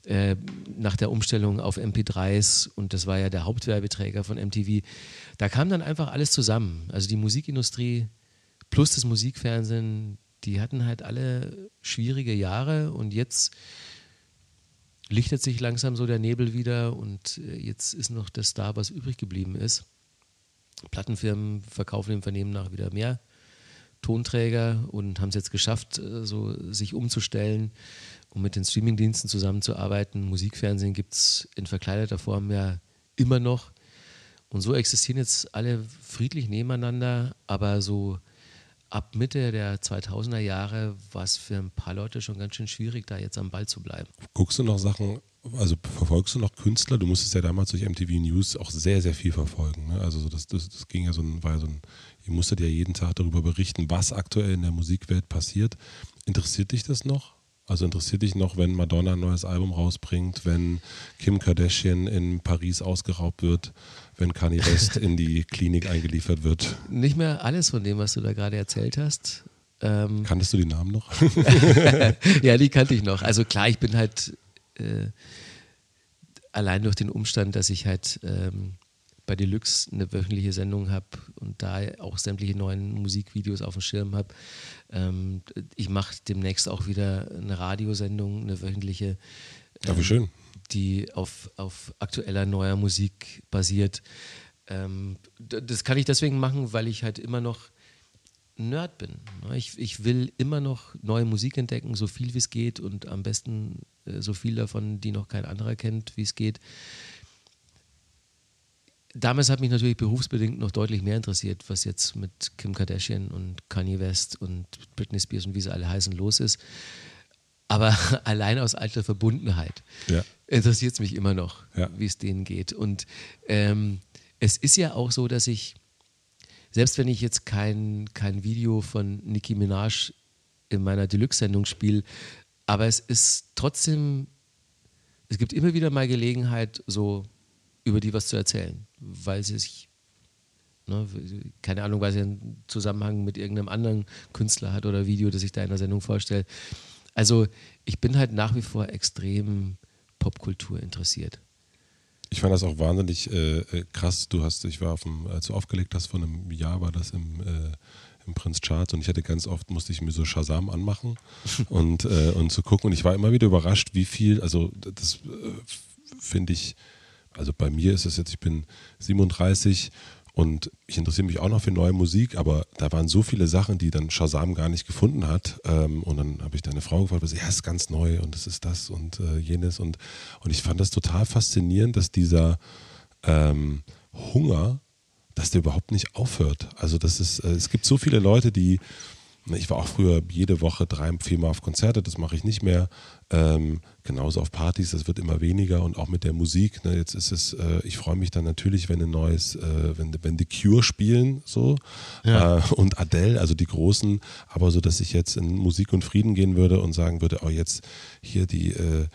äh, nach der Umstellung auf MP3s und das war ja der Hauptwerbeträger von MTV. Da kam dann einfach alles zusammen. Also die Musikindustrie plus das Musikfernsehen, die hatten halt alle schwierige Jahre und jetzt lichtet sich langsam so der Nebel wieder und äh, jetzt ist noch das da, was übrig geblieben ist. Plattenfirmen verkaufen dem Vernehmen nach wieder mehr Tonträger und haben es jetzt geschafft, äh, so sich umzustellen, um mit den Streamingdiensten zusammenzuarbeiten. Musikfernsehen gibt es in verkleideter Form ja immer noch. Und so existieren jetzt alle friedlich nebeneinander, aber so ab Mitte der 2000er Jahre war es für ein paar Leute schon ganz schön schwierig, da jetzt am Ball zu bleiben. Guckst du noch Sachen, also verfolgst du noch Künstler? Du musstest ja damals durch MTV News auch sehr, sehr viel verfolgen. Ne? Also das, das, das ging ja so ein, war so ein, ihr musstet ja jeden Tag darüber berichten, was aktuell in der Musikwelt passiert. Interessiert dich das noch? Also interessiert dich noch, wenn Madonna ein neues Album rausbringt, wenn Kim Kardashian in Paris ausgeraubt wird, wenn Kanye West in die Klinik eingeliefert wird? Nicht mehr alles von dem, was du da gerade erzählt hast. Ähm Kanntest du die Namen noch? ja, die kannte ich noch. Also klar, ich bin halt äh, allein durch den Umstand, dass ich halt ähm, bei Deluxe eine wöchentliche Sendung habe und da auch sämtliche neuen Musikvideos auf dem Schirm habe. Ähm, ich mache demnächst auch wieder eine Radiosendung, eine wöchentliche. Ähm, ja, schön. Die auf, auf aktueller neuer Musik basiert. Ähm, das kann ich deswegen machen, weil ich halt immer noch Nerd bin. Ne? Ich, ich will immer noch neue Musik entdecken, so viel wie es geht und am besten äh, so viel davon, die noch kein anderer kennt, wie es geht damals hat mich natürlich berufsbedingt noch deutlich mehr interessiert, was jetzt mit Kim Kardashian und Kanye West und Britney Spears und wie sie alle heißen los ist. Aber allein aus alter Verbundenheit ja. interessiert es mich immer noch, ja. wie es denen geht. Und ähm, es ist ja auch so, dass ich, selbst wenn ich jetzt kein, kein Video von Nicki Minaj in meiner Deluxe-Sendung spiele, aber es ist trotzdem, es gibt immer wieder mal Gelegenheit, so über die was zu erzählen, weil sie sich, ne, keine Ahnung, weil sie einen Zusammenhang mit irgendeinem anderen Künstler hat oder Video, das ich da in der Sendung vorstelle. Also ich bin halt nach wie vor extrem Popkultur interessiert. Ich fand das auch wahnsinnig äh, äh, krass. Du hast, ich war auf dem, als du aufgelegt hast, vor einem Jahr war das im, äh, im Prinz Charts und ich hatte ganz oft, musste ich mir so Shazam anmachen und, äh, und zu gucken und ich war immer wieder überrascht, wie viel, also das äh, finde ich, also bei mir ist es jetzt, ich bin 37 und ich interessiere mich auch noch für neue Musik, aber da waren so viele Sachen, die dann Shazam gar nicht gefunden hat. Ähm, und dann habe ich deine Frau gefragt, was, ja, ist ganz neu und es ist das und äh, jenes. Und, und ich fand das total faszinierend, dass dieser ähm, Hunger, dass der überhaupt nicht aufhört. Also das ist, äh, es gibt so viele Leute, die ich war auch früher jede Woche drei, viermal auf Konzerte, das mache ich nicht mehr. Ähm, genauso auf Partys, das wird immer weniger und auch mit der Musik. Ne, jetzt ist es, äh, ich freue mich dann natürlich, wenn ein neues, äh, wenn, wenn die Cure spielen, so ja. äh, und Adele, also die großen, aber so, dass ich jetzt in Musik und Frieden gehen würde und sagen würde, oh, jetzt hier die äh,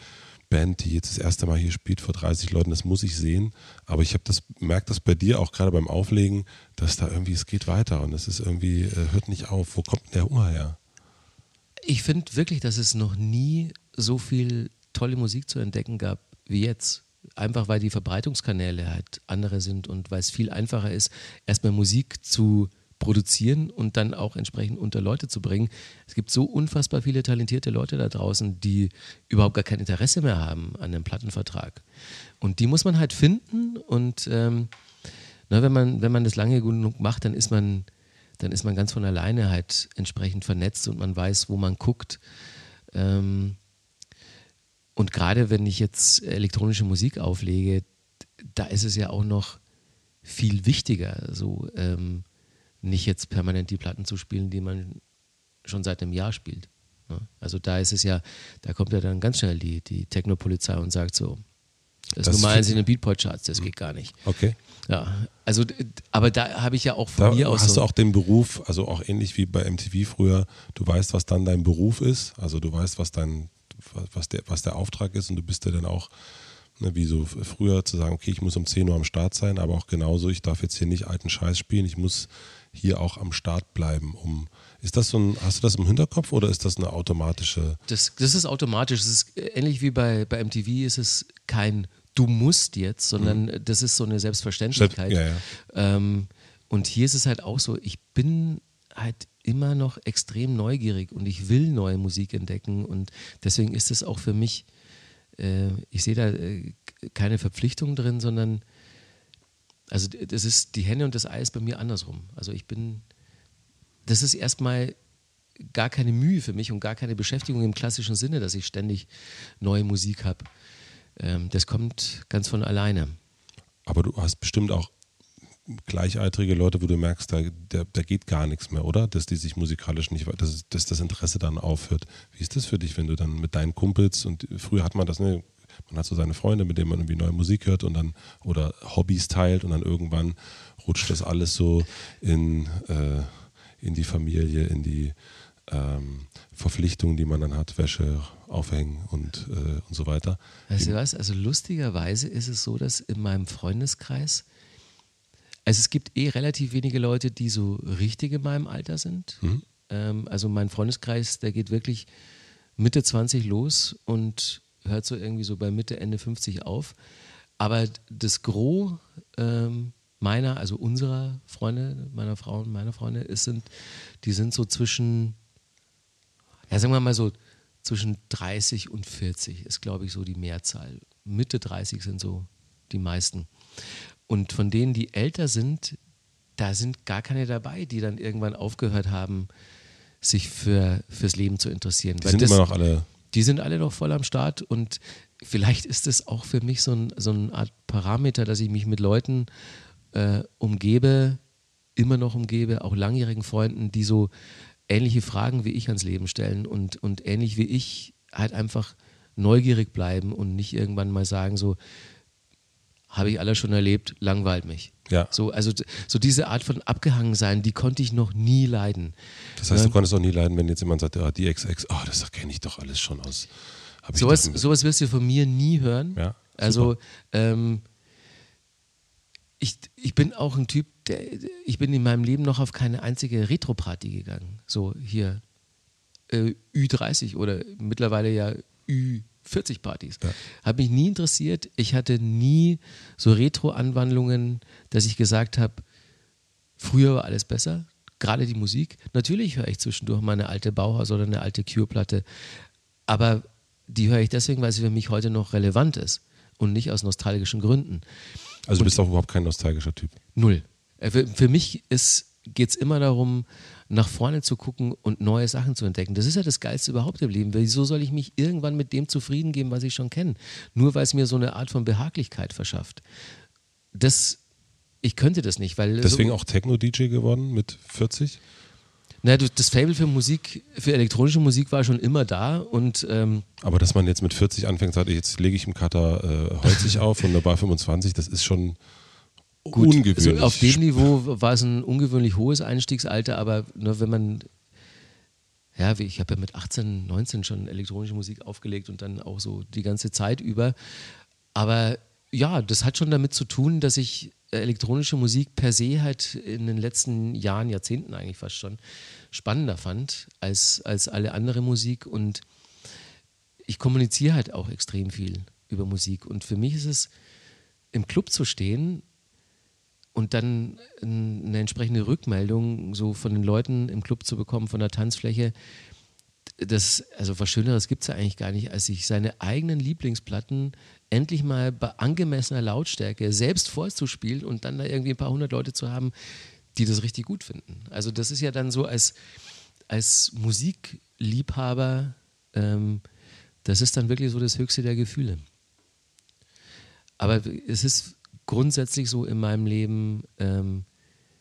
Band, die jetzt das erste Mal hier spielt vor 30 Leuten, das muss ich sehen. Aber ich habe das, merkt das bei dir auch gerade beim Auflegen, dass da irgendwie, es geht weiter und es ist irgendwie, äh, hört nicht auf. Wo kommt denn der Hunger her? Ich finde wirklich, dass es noch nie so viel tolle Musik zu entdecken gab wie jetzt. Einfach weil die Verbreitungskanäle halt andere sind und weil es viel einfacher ist, erstmal Musik zu produzieren und dann auch entsprechend unter Leute zu bringen. Es gibt so unfassbar viele talentierte Leute da draußen, die überhaupt gar kein Interesse mehr haben an einem Plattenvertrag. Und die muss man halt finden und ähm, na, wenn, man, wenn man das lange genug macht, dann ist man, dann ist man ganz von alleine halt entsprechend vernetzt und man weiß, wo man guckt. Ähm, und gerade wenn ich jetzt elektronische Musik auflege, da ist es ja auch noch viel wichtiger, so ähm, nicht jetzt permanent die Platten zu spielen, die man schon seit einem Jahr spielt. Ne? Also da ist es ja, da kommt ja dann ganz schnell die, die Techno-Polizei und sagt so, das, das ist Nummer eins in den Beatport-Charts, das geht gar nicht. Okay. Ja, also, aber da habe ich ja auch von da mir aus. Hast so du auch den Beruf, also auch ähnlich wie bei MTV früher, du weißt, was dann dein Beruf ist, also du weißt, was dein, was der, was der Auftrag ist und du bist ja dann auch, ne, wie so früher zu sagen, okay, ich muss um 10 Uhr am Start sein, aber auch genauso, ich darf jetzt hier nicht alten Scheiß spielen, ich muss hier auch am Start bleiben, um ist das so ein, hast du das im Hinterkopf oder ist das eine automatische? Das, das ist automatisch. Das ist ähnlich wie bei, bei MTV ist es kein Du musst jetzt, sondern mhm. das ist so eine Selbstverständlichkeit. Ja, ja. Ähm, und hier ist es halt auch so, ich bin halt immer noch extrem neugierig und ich will neue Musik entdecken und deswegen ist es auch für mich, äh, ich sehe da äh, keine Verpflichtung drin, sondern also das ist die Henne und das Ei ist bei mir andersrum. Also ich bin, das ist erstmal gar keine Mühe für mich und gar keine Beschäftigung im klassischen Sinne, dass ich ständig neue Musik habe. Ähm, das kommt ganz von alleine. Aber du hast bestimmt auch gleichaltrige Leute, wo du merkst, da, da, da, geht gar nichts mehr, oder? Dass die sich musikalisch nicht, dass, dass das Interesse dann aufhört. Wie ist das für dich, wenn du dann mit deinen Kumpels und früher hat man das, ne, man hat so seine Freunde, mit denen man irgendwie neue Musik hört und dann oder Hobbys teilt und dann irgendwann rutscht das alles so in, äh, in die Familie, in die ähm, Verpflichtungen, die man dann hat, Wäsche aufhängen und, äh, und so weiter. Weißt du was? Also lustigerweise ist es so, dass in meinem Freundeskreis, also es gibt eh relativ wenige Leute, die so richtig in meinem Alter sind. Mhm. Ähm, also mein Freundeskreis, der geht wirklich Mitte 20 los und hört so irgendwie so bei Mitte, Ende 50 auf. Aber das Gros ähm, meiner, also unserer Freunde, meiner Frau und meiner Freunde, ist, sind, die sind so zwischen, ja, sagen wir mal so, zwischen 30 und 40 ist, glaube ich, so die Mehrzahl. Mitte 30 sind so die meisten. Und von denen, die älter sind, da sind gar keine dabei, die dann irgendwann aufgehört haben, sich für, fürs Leben zu interessieren. Die Weil sind das, immer noch alle die sind alle noch voll am Start und vielleicht ist es auch für mich so, ein, so eine Art Parameter, dass ich mich mit Leuten äh, umgebe, immer noch umgebe, auch langjährigen Freunden, die so ähnliche Fragen wie ich ans Leben stellen und, und ähnlich wie ich halt einfach neugierig bleiben und nicht irgendwann mal sagen, so, habe ich alles schon erlebt, langweilt mich. Ja. So, also so diese Art von Abgehangensein, die konnte ich noch nie leiden. Das heißt, du konntest auch nie leiden, wenn jetzt jemand sagt, ah, die XX, oh, das kenne ich doch alles schon aus. Sowas, sowas wirst du von mir nie hören. Ja, also ähm, ich, ich bin auch ein Typ, der, ich bin in meinem Leben noch auf keine einzige Retro-Party gegangen. So hier äh, Ü30 oder mittlerweile ja Ü 40 Partys. Ja. Hat mich nie interessiert. Ich hatte nie so Retro-Anwandlungen, dass ich gesagt habe, früher war alles besser. Gerade die Musik. Natürlich höre ich zwischendurch mal eine alte Bauhaus oder eine alte Cure-Platte. Aber die höre ich deswegen, weil sie für mich heute noch relevant ist und nicht aus nostalgischen Gründen. Also du bist auch überhaupt kein nostalgischer Typ. Null. Äh, für, für mich geht es immer darum, nach vorne zu gucken und neue Sachen zu entdecken. Das ist ja das Geilste überhaupt im Leben. Wieso soll ich mich irgendwann mit dem zufrieden geben, was ich schon kenne? Nur weil es mir so eine Art von Behaglichkeit verschafft. Das, ich könnte das nicht, weil. Deswegen so, auch Techno-DJ geworden mit 40? Naja, das Fable für Musik, für elektronische Musik war schon immer da und. Ähm, Aber dass man jetzt mit 40 anfängt, sagt, jetzt lege ich im Cutter äh, holzig auf und dabei 25, das ist schon Gut, ungewöhnlich. Also auf dem Niveau war es ein ungewöhnlich hohes Einstiegsalter, aber nur wenn man, ja, ich habe ja mit 18, 19 schon elektronische Musik aufgelegt und dann auch so die ganze Zeit über. Aber ja, das hat schon damit zu tun, dass ich elektronische Musik per se halt in den letzten Jahren, Jahrzehnten eigentlich fast schon spannender fand als, als alle andere Musik und ich kommuniziere halt auch extrem viel über Musik. Und für mich ist es, im Club zu stehen und dann eine entsprechende Rückmeldung so von den Leuten im Club zu bekommen, von der Tanzfläche, das, also was Schöneres gibt es ja eigentlich gar nicht, als sich seine eigenen Lieblingsplatten endlich mal bei angemessener Lautstärke selbst vorzuspielen und dann da irgendwie ein paar hundert Leute zu haben, die das richtig gut finden. Also das ist ja dann so als, als Musikliebhaber, ähm, das ist dann wirklich so das höchste der Gefühle. Aber es ist grundsätzlich so in meinem Leben, ähm,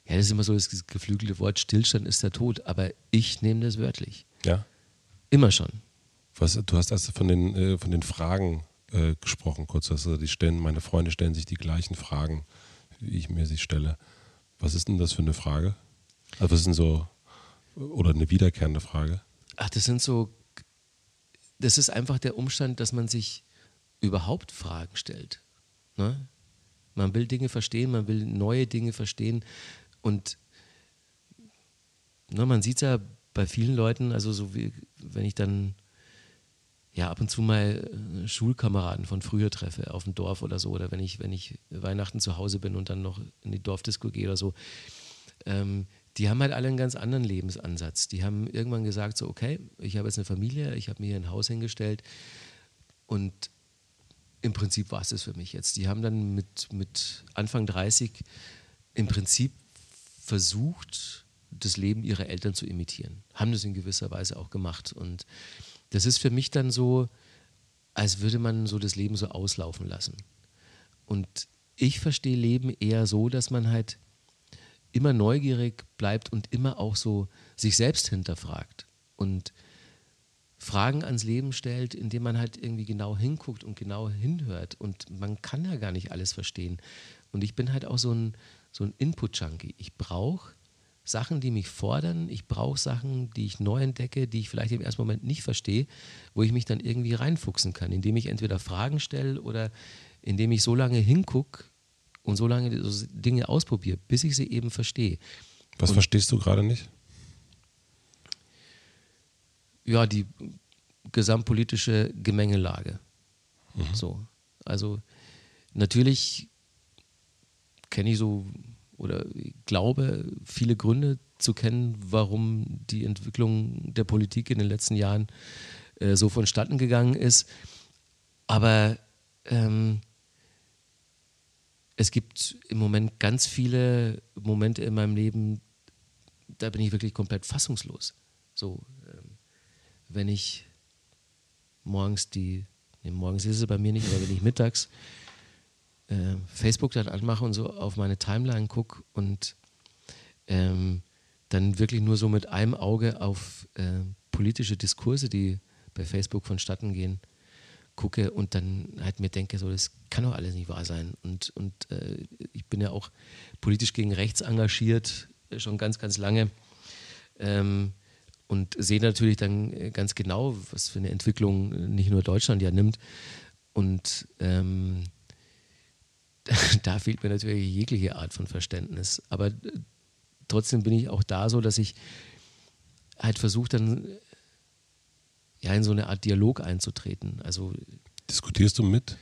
ja, das ist immer so das geflügelte Wort, Stillstand ist der Tod, aber ich nehme das wörtlich. Ja. Immer schon. Was, du hast also von den, äh, von den Fragen äh, gesprochen, kurz, also die stellen, meine Freunde stellen sich die gleichen Fragen, wie ich mir sie stelle. Was ist denn das für eine Frage? Also was ist denn so, oder eine wiederkehrende Frage? Ach, das sind so, das ist einfach der Umstand, dass man sich überhaupt Fragen stellt. Ne? Man will Dinge verstehen, man will neue Dinge verstehen und ne, man sieht es ja bei vielen Leuten, also so wie wenn ich dann ja ab und zu mal äh, Schulkameraden von früher treffe auf dem Dorf oder so oder wenn ich wenn ich Weihnachten zu Hause bin und dann noch in die Dorfdisco gehe oder so, ähm, die haben halt alle einen ganz anderen Lebensansatz. Die haben irgendwann gesagt so okay, ich habe jetzt eine Familie, ich habe mir hier ein Haus hingestellt und im Prinzip war es das für mich jetzt. Die haben dann mit, mit Anfang 30 im Prinzip versucht, das Leben ihrer Eltern zu imitieren. Haben das in gewisser Weise auch gemacht. Und das ist für mich dann so, als würde man so das Leben so auslaufen lassen. Und ich verstehe Leben eher so, dass man halt immer neugierig bleibt und immer auch so sich selbst hinterfragt. Und Fragen ans Leben stellt, indem man halt irgendwie genau hinguckt und genau hinhört. Und man kann ja gar nicht alles verstehen. Und ich bin halt auch so ein, so ein Input-Junkie. Ich brauche Sachen, die mich fordern. Ich brauche Sachen, die ich neu entdecke, die ich vielleicht im ersten Moment nicht verstehe, wo ich mich dann irgendwie reinfuchsen kann, indem ich entweder Fragen stelle oder indem ich so lange hingucke und so lange Dinge ausprobiere, bis ich sie eben verstehe. Was und verstehst du gerade nicht? Ja, die gesamtpolitische Gemengelage. Mhm. So. Also natürlich kenne ich so oder glaube viele Gründe zu kennen, warum die Entwicklung der Politik in den letzten Jahren äh, so vonstatten gegangen ist. Aber ähm, es gibt im Moment ganz viele Momente in meinem Leben, da bin ich wirklich komplett fassungslos. So, wenn ich morgens die, nee, morgens ist es bei mir nicht, aber wenn ich mittags äh, Facebook dann anmache und so auf meine Timeline gucke und ähm, dann wirklich nur so mit einem Auge auf äh, politische Diskurse, die bei Facebook vonstatten gehen, gucke und dann halt mir denke, so, das kann doch alles nicht wahr sein. Und, und äh, ich bin ja auch politisch gegen rechts engagiert, schon ganz, ganz lange. Ähm, und sehe natürlich dann äh, ganz genau, was für eine Entwicklung äh, nicht nur Deutschland ja nimmt. Und ähm, da fehlt mir natürlich jegliche Art von Verständnis. Aber äh, trotzdem bin ich auch da so, dass ich halt versuche, dann ja in so eine Art Dialog einzutreten. Also Diskutierst du mit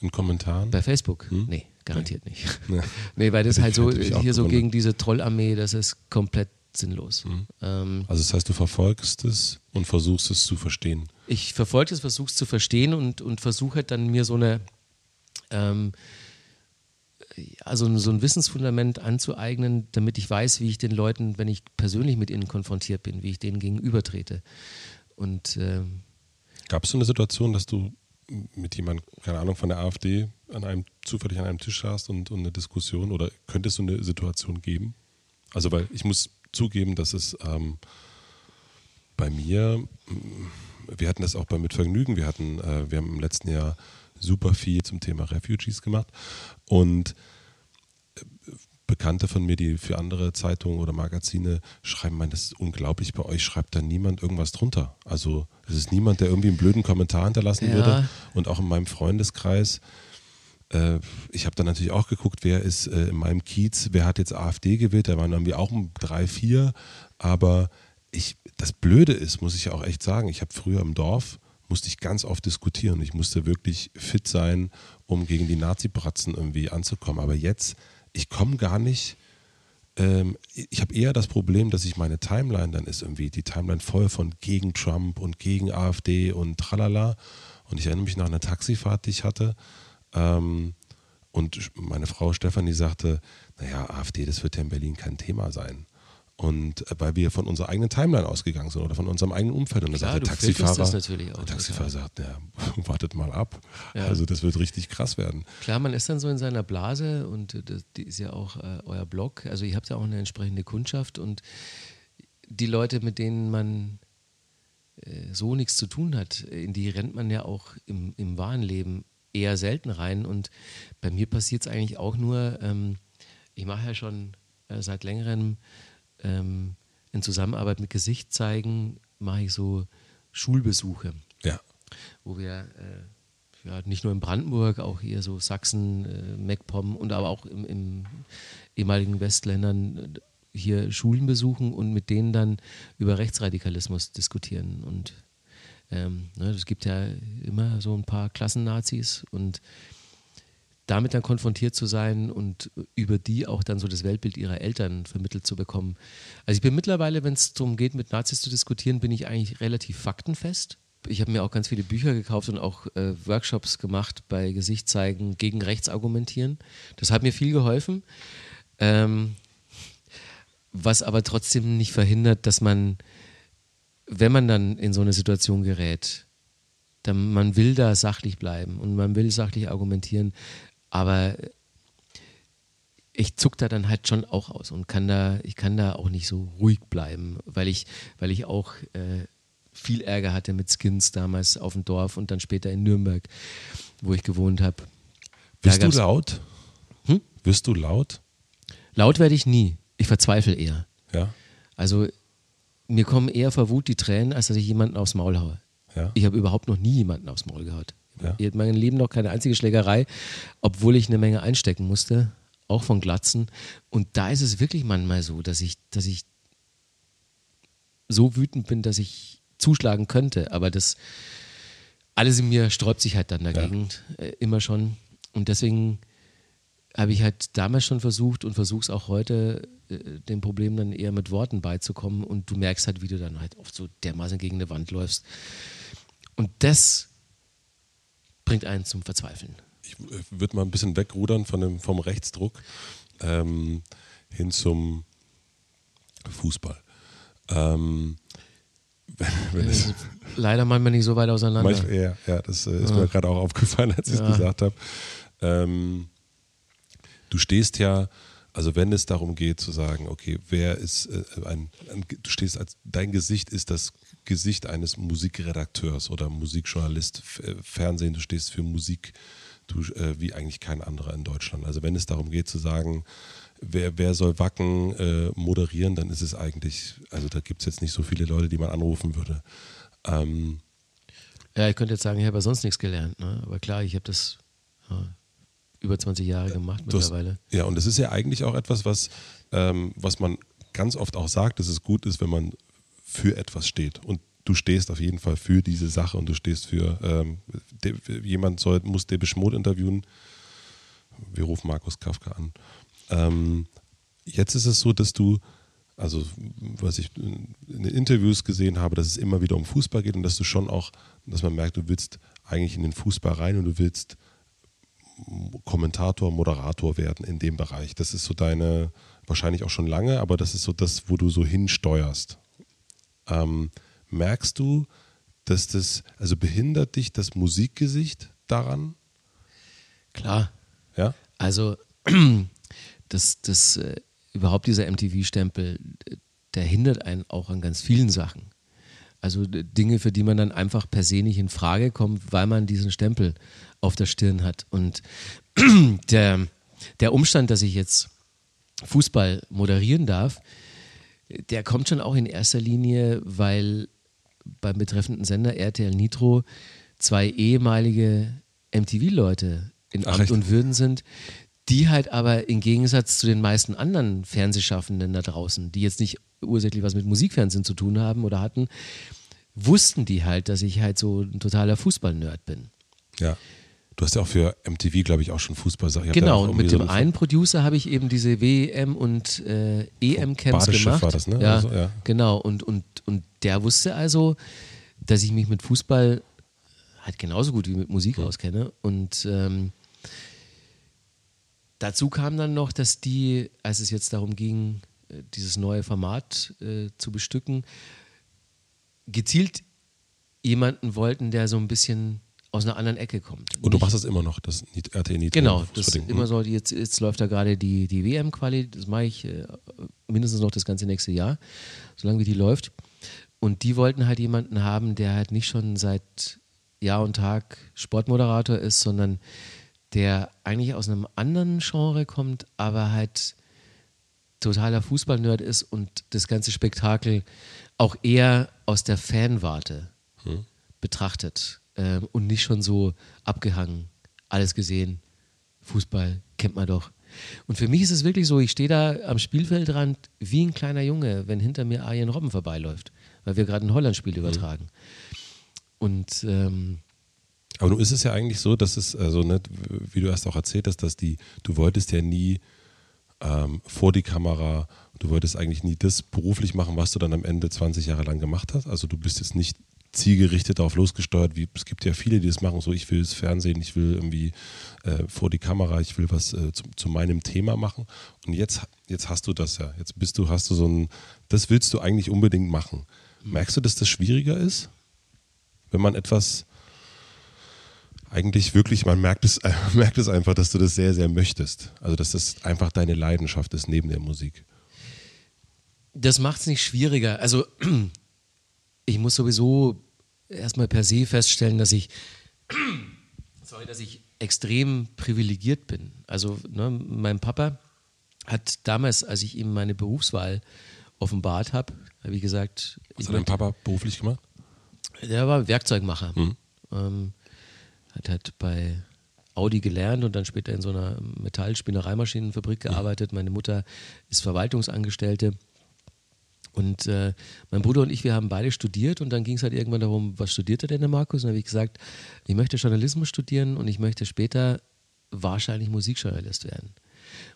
in Kommentaren? Bei Facebook? Hm? Nee, garantiert nee. nicht. Nee. nee, weil das halt so hier so gegen diese Trollarmee, das ist komplett sinnlos. Mhm. Ähm, also das heißt, du verfolgst es und versuchst es zu verstehen. Ich verfolge es, versuche es zu verstehen und, und versuche halt dann mir so eine ähm, also so ein Wissensfundament anzueignen, damit ich weiß, wie ich den Leuten, wenn ich persönlich mit ihnen konfrontiert bin, wie ich denen gegenübertrete. Und ähm, gab es so eine Situation, dass du mit jemandem, keine Ahnung, von der AfD an einem zufällig an einem Tisch saßt und, und eine Diskussion oder könnte es so eine Situation geben? Also weil ich muss zugeben, dass es ähm, bei mir, wir hatten das auch bei Mitvergnügen, wir hatten, äh, wir haben im letzten Jahr super viel zum Thema Refugees gemacht und äh, Bekannte von mir, die für andere Zeitungen oder Magazine schreiben, man, das ist unglaublich, bei euch schreibt da niemand irgendwas drunter. Also es ist niemand, der irgendwie einen blöden Kommentar hinterlassen ja. würde. Und auch in meinem Freundeskreis ich habe dann natürlich auch geguckt, wer ist äh, in meinem Kiez, wer hat jetzt AfD gewählt, da waren irgendwie auch um drei, vier, aber ich, das Blöde ist, muss ich auch echt sagen, ich habe früher im Dorf musste ich ganz oft diskutieren. Ich musste wirklich fit sein, um gegen die Nazi-Bratzen irgendwie anzukommen. Aber jetzt, ich komme gar nicht. Ähm, ich habe eher das Problem, dass ich meine Timeline dann ist irgendwie die Timeline voll von gegen Trump und gegen AfD und tralala. Und ich erinnere mich noch an eine Taxifahrt, die ich hatte. Ähm, und meine Frau Stefanie sagte, naja, AfD, das wird ja in Berlin kein Thema sein. Und äh, weil wir von unserer eigenen Timeline ausgegangen sind oder von unserem eigenen Umfeld. Und da sagt der Taxifahrer, das natürlich auch der Taxifahrer sagt, ja, wartet mal ab. Ja. Also das wird richtig krass werden. Klar, man ist dann so in seiner Blase und äh, das, die ist ja auch äh, euer Blog. Also ihr habt ja auch eine entsprechende Kundschaft und die Leute, mit denen man äh, so nichts zu tun hat, in die rennt man ja auch im, im wahren Leben eher selten rein. Und bei mir passiert es eigentlich auch nur, ähm, ich mache ja schon äh, seit längerem ähm, in Zusammenarbeit mit Gesicht zeigen, mache ich so Schulbesuche, Ja. wo wir äh, ja, nicht nur in Brandenburg, auch hier so Sachsen, äh, MacPom und aber auch im, im ehemaligen Westländern äh, hier Schulen besuchen und mit denen dann über Rechtsradikalismus diskutieren. Und ähm, ne, es gibt ja immer so ein paar Klassennazis und damit dann konfrontiert zu sein und über die auch dann so das Weltbild ihrer Eltern vermittelt zu bekommen. Also ich bin mittlerweile, wenn es darum geht, mit Nazis zu diskutieren, bin ich eigentlich relativ faktenfest. Ich habe mir auch ganz viele Bücher gekauft und auch äh, Workshops gemacht bei Gesicht zeigen, gegen rechts argumentieren. Das hat mir viel geholfen. Ähm, was aber trotzdem nicht verhindert, dass man, wenn man dann in so eine Situation gerät, dann man will da sachlich bleiben und man will sachlich argumentieren, aber ich zuck da dann halt schon auch aus und kann da, ich kann da auch nicht so ruhig bleiben, weil ich, weil ich auch äh, viel Ärger hatte mit Skins damals auf dem Dorf und dann später in Nürnberg, wo ich gewohnt habe. Bist du laut? Hm? Wirst du laut? Laut werde ich nie. Ich verzweifle eher. Ja. Also mir kommen eher vor Wut die Tränen, als dass ich jemanden aufs Maul haue. Ja. Ich habe überhaupt noch nie jemanden aufs Maul gehaut. Ja. Ich hatte mein Leben noch keine einzige Schlägerei, obwohl ich eine Menge einstecken musste, auch von Glatzen. Und da ist es wirklich manchmal so, dass ich, dass ich so wütend bin, dass ich zuschlagen könnte. Aber das alles in mir sträubt sich halt dann dagegen, äh, immer schon. Und deswegen habe ich halt damals schon versucht und versuche es auch heute, äh, dem Problem dann eher mit Worten beizukommen. Und du merkst halt, wie du dann halt oft so dermaßen gegen eine Wand läufst. Und das bringt einen zum Verzweifeln. Ich würde mal ein bisschen wegrudern von dem, vom Rechtsdruck ähm, hin zum Fußball. Ähm, wenn, wenn es, Leider manchmal nicht so weit auseinander. manchmal, ja, ja, das äh, ist Ja. mir gerade auch aufgefallen, als ich es Ja. gesagt habe. Ähm, du stehst ja, also wenn es darum geht zu sagen, okay, wer ist äh, ein, ein, du stehst als, dein Gesicht ist das Gesicht eines Musikredakteurs oder Musikjournalist, äh, Fernsehen, du stehst für Musik, du, äh, wie eigentlich kein anderer in Deutschland. Also wenn es darum geht zu sagen, wer, wer soll Wacken äh, moderieren, dann ist es eigentlich, also da gibt es jetzt nicht so viele Leute, die man anrufen würde. Ähm, Ja, ich könnte jetzt sagen, ich habe sonst nichts gelernt. Ne? Aber klar, ich habe das ja, über 20 Jahre gemacht Du hast- mittlerweile. Ja, und das ist ja eigentlich auch etwas, was, ähm, was man ganz oft auch sagt, dass es gut ist, wenn man für etwas steht. Und du stehst auf jeden Fall für diese Sache und du stehst für, ähm, de, jemand soll, muss Debisch Mode interviewen. Wir rufen Markus Kafka an. Ähm, jetzt ist es so, dass du, also was ich in den Interviews gesehen habe, dass es immer wieder um Fußball geht und dass du schon auch, dass man merkt, du willst eigentlich in den Fußball rein und du willst Kommentator, Moderator werden in dem Bereich. Das ist so deine, wahrscheinlich auch schon lange, aber das ist so das, wo du so hinsteuerst. Ähm, merkst du, dass das, also behindert dich das Musikgesicht daran? Klar. Ja? Also, das, das, äh, überhaupt dieser MTV-Stempel, der hindert einen auch an ganz vielen Sachen. Also Dinge, für die man dann einfach per se nicht in Frage kommt, weil man diesen Stempel auf der Stirn hat. Und der, der Umstand, dass ich jetzt Fußball moderieren darf, der kommt schon auch in erster Linie, weil beim betreffenden Sender RTL Nitro zwei ehemalige MTV-Leute in Ach, Amt echt? und Würden sind, die halt aber im Gegensatz zu den meisten anderen Fernsehschaffenden da draußen, die jetzt nicht ursächlich was mit Musikfernsehen zu tun haben oder hatten, wussten die halt, dass ich halt so ein totaler Fußball-Nerd bin. Ja. Du hast ja auch für MTV, glaube ich, auch schon Fußball. Genau, und mit dem so einen Producer habe ich eben diese WM und äh, EM-Camps gemacht. war das, ne? Ja, also, ja, genau. Und, und, und der wusste also, dass ich mich mit Fußball halt genauso gut wie mit Musik mhm. auskenne. Und ähm, dazu kam dann noch, dass die, als es jetzt darum ging, äh, dieses neue Format äh, zu bestücken, gezielt jemanden wollten, der so ein bisschen aus einer anderen Ecke kommt. Und du machst das immer noch, das RT Nitro. Genau, das ist immer so, jetzt, jetzt läuft da gerade die, die WM-Quali, das mache ich äh, mindestens noch das ganze nächste Jahr, solange wie die läuft. Und die wollten halt jemanden haben, der halt nicht schon seit Jahr und Tag Sportmoderator ist, sondern der eigentlich aus einem anderen Genre kommt, aber halt totaler Fußballnerd ist und das ganze Spektakel auch eher aus der Fanwarte hm. betrachtet äh, und nicht schon so abgehangen, alles gesehen, Fußball kennt man doch. Und für mich ist es wirklich so, ich stehe da am Spielfeldrand wie ein kleiner Junge, wenn hinter mir Arjen Robben vorbeiläuft, weil wir gerade ein Holland-Spiel mhm. übertragen. Und ähm, aber nun ist es ja eigentlich so, dass es, also ne, wie du erst auch erzählt hast, dass die, du wolltest ja nie ähm, vor die Kamera, du wolltest eigentlich nie das beruflich machen, was du dann am Ende 20 Jahre lang gemacht hast. Also du bist jetzt nicht zielgerichtet darauf losgesteuert, wie es gibt ja viele, die das machen, so ich will das Fernsehen, ich will irgendwie äh, vor die Kamera, ich will was äh, zu, zu, meinem Thema machen. Und jetzt, jetzt hast du das ja. Jetzt bist du, hast du so ein, das willst du eigentlich unbedingt machen. Merkst du, dass das schwieriger ist? Wenn man etwas eigentlich wirklich, man merkt es, äh, merkt es einfach, dass du das sehr, sehr möchtest. Also, dass das einfach deine Leidenschaft ist neben der Musik. Das macht es nicht schwieriger. Also, ich muss sowieso erstmal per se feststellen, dass ich, sorry, dass ich extrem privilegiert bin. Also, ne, mein Papa hat damals, als ich ihm meine Berufswahl offenbart habe, wie gesagt. Was hat dein Papa beruflich gemacht? Der war Werkzeugmacher. Mhm. Ähm, hat halt bei Audi gelernt und dann später in so einer Metallspinnereimaschinenfabrik gearbeitet. Meine Mutter ist Verwaltungsangestellte. Und äh, mein Bruder und ich, wir haben beide studiert und dann ging es halt irgendwann darum, was studiert er denn, der Markus? Und dann habe ich gesagt, ich möchte Journalismus studieren und ich möchte später wahrscheinlich Musikjournalist werden.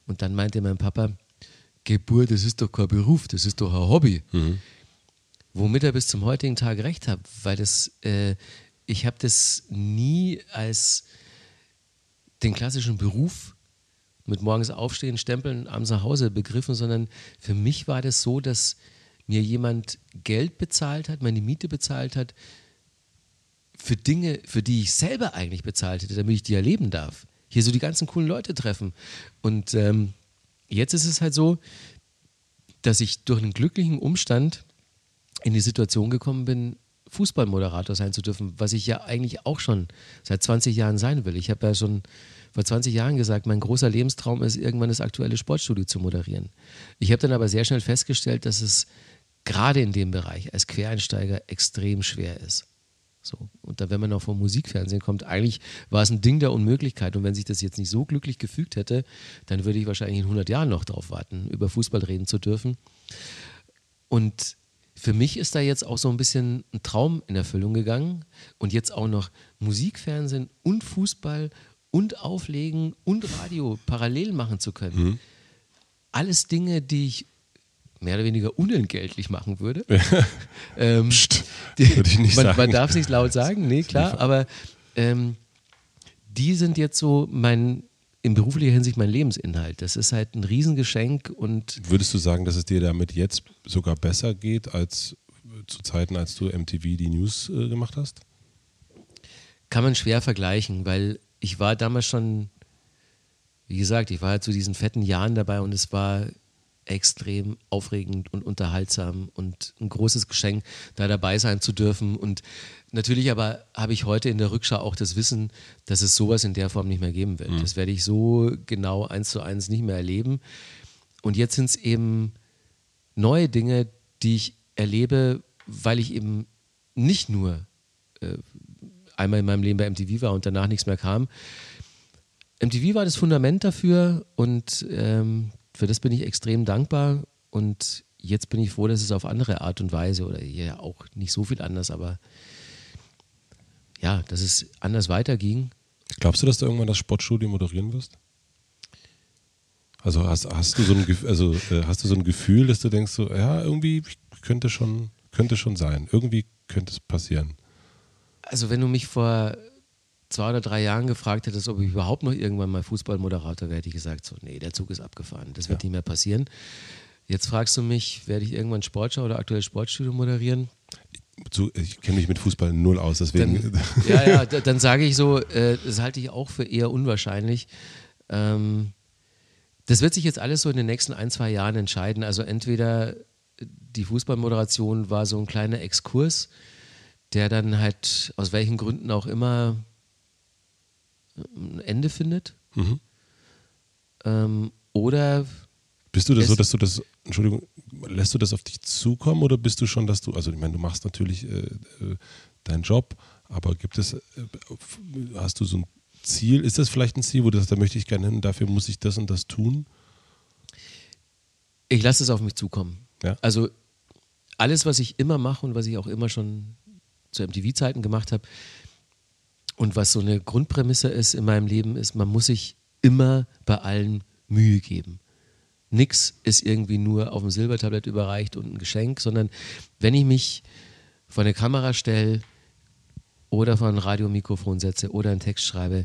Und dann meinte mein Papa, Geburt, das ist doch kein Beruf, das ist doch ein Hobby. Mhm. Womit er bis zum heutigen Tag recht hat, weil das äh, ich habe das nie als den klassischen Beruf mit morgens aufstehen, stempeln, abends nach Hause begriffen, sondern für mich war das so, dass mir jemand Geld bezahlt hat, meine Miete bezahlt hat, für Dinge, für die ich selber eigentlich bezahlt hätte, damit ich die erleben darf. Hier so die ganzen coolen Leute treffen. Und ähm, jetzt ist es halt so, dass ich durch einen glücklichen Umstand in die Situation gekommen bin, Fußballmoderator sein zu dürfen, was ich ja eigentlich auch schon seit 20 Jahren sein will. Ich habe ja schon vor 20 Jahren gesagt, mein großer Lebenstraum ist, irgendwann das aktuelle Sportstudio zu moderieren. Ich habe dann aber sehr schnell festgestellt, dass es gerade in dem Bereich als Quereinsteiger extrem schwer ist. So. Und da, wenn man noch vom Musikfernsehen kommt, eigentlich war es ein Ding der Unmöglichkeit. Und wenn sich das jetzt nicht so glücklich gefügt hätte, dann würde ich wahrscheinlich in 100 Jahren noch drauf warten, über Fußball reden zu dürfen. Und für mich ist da jetzt auch so ein bisschen ein Traum in Erfüllung gegangen und jetzt auch noch Musikfernsehen und Fußball und Auflegen und Radio parallel machen zu können. Mhm. Alles Dinge, die ich mehr oder weniger unentgeltlich machen würde. ähm, Psst, würde ich nicht man, sagen. Man darf es nicht laut sagen, nee, klar, aber ähm, die sind jetzt so mein, in beruflicher Hinsicht mein Lebensinhalt. Das ist halt ein Riesengeschenk und. Würdest du sagen, dass es dir damit jetzt sogar besser geht als zu Zeiten, als du MTV die News äh, gemacht hast? Kann man schwer vergleichen, weil ich war damals schon, wie gesagt, ich war halt zu diesen fetten Jahren dabei und es war extrem aufregend und unterhaltsam und ein großes Geschenk, da dabei sein zu dürfen. Und natürlich aber habe ich heute in der Rückschau auch das Wissen, dass es sowas in der Form nicht mehr geben wird. Mhm. Das werde ich so genau eins zu eins nicht mehr erleben. Und jetzt sind es eben neue Dinge, die ich erlebe, weil ich eben nicht nur äh, einmal in meinem Leben bei MTV war und danach nichts mehr kam. MTV war das Fundament dafür und ähm, für das bin ich extrem dankbar und jetzt bin ich froh, dass es auf andere Art und Weise oder ja auch nicht so viel anders, aber ja, dass es anders weiterging. Glaubst du, dass du irgendwann das Sportstudio moderieren wirst? Also hast, hast du so ein also äh, hast du so ein Gefühl, dass du denkst so, ja, irgendwie könnte schon könnte schon sein. Irgendwie könnte es passieren. Also wenn du mich vor zwei oder drei Jahren gefragt hättest, ob ich überhaupt noch irgendwann mal Fußballmoderator wäre, hätte ich gesagt so, nee, der Zug ist abgefahren. Das wird ja. nicht mehr passieren. Jetzt fragst du mich, werde ich irgendwann Sportschau oder aktuelles Sportstudio moderieren? ich kenne mich mit Fußball null aus, deswegen. Dann, ja, ja, dann sage ich so, äh, das halte ich auch für eher unwahrscheinlich. Ähm, das wird sich jetzt alles so in den nächsten ein, zwei Jahren entscheiden. Also entweder die Fußballmoderation war so ein kleiner Exkurs, der dann halt aus welchen Gründen auch immer ein Ende findet. Mhm. Ähm, oder bist du das so, dass du das, Entschuldigung, lässt du das auf dich zukommen oder bist du schon, dass du, also ich meine, du machst natürlich äh, äh, deinen Job, aber gibt es, äh, hast du so ein Ziel? Ist das vielleicht ein Ziel, wo du sagst, da möchte ich gerne hin, dafür muss ich das und das tun? Ich lasse es auf mich zukommen. Ja? Also alles, was ich immer mache und was ich auch immer schon zu MTV-Zeiten gemacht habe und was so eine Grundprämisse ist in meinem Leben, ist, man muss sich immer bei allen Mühe geben. Nix ist irgendwie nur auf dem Silbertablett überreicht und ein Geschenk, sondern wenn ich mich vor eine Kamera stelle, oder vor ein Radiomikrofon setze oder einen Text schreibe,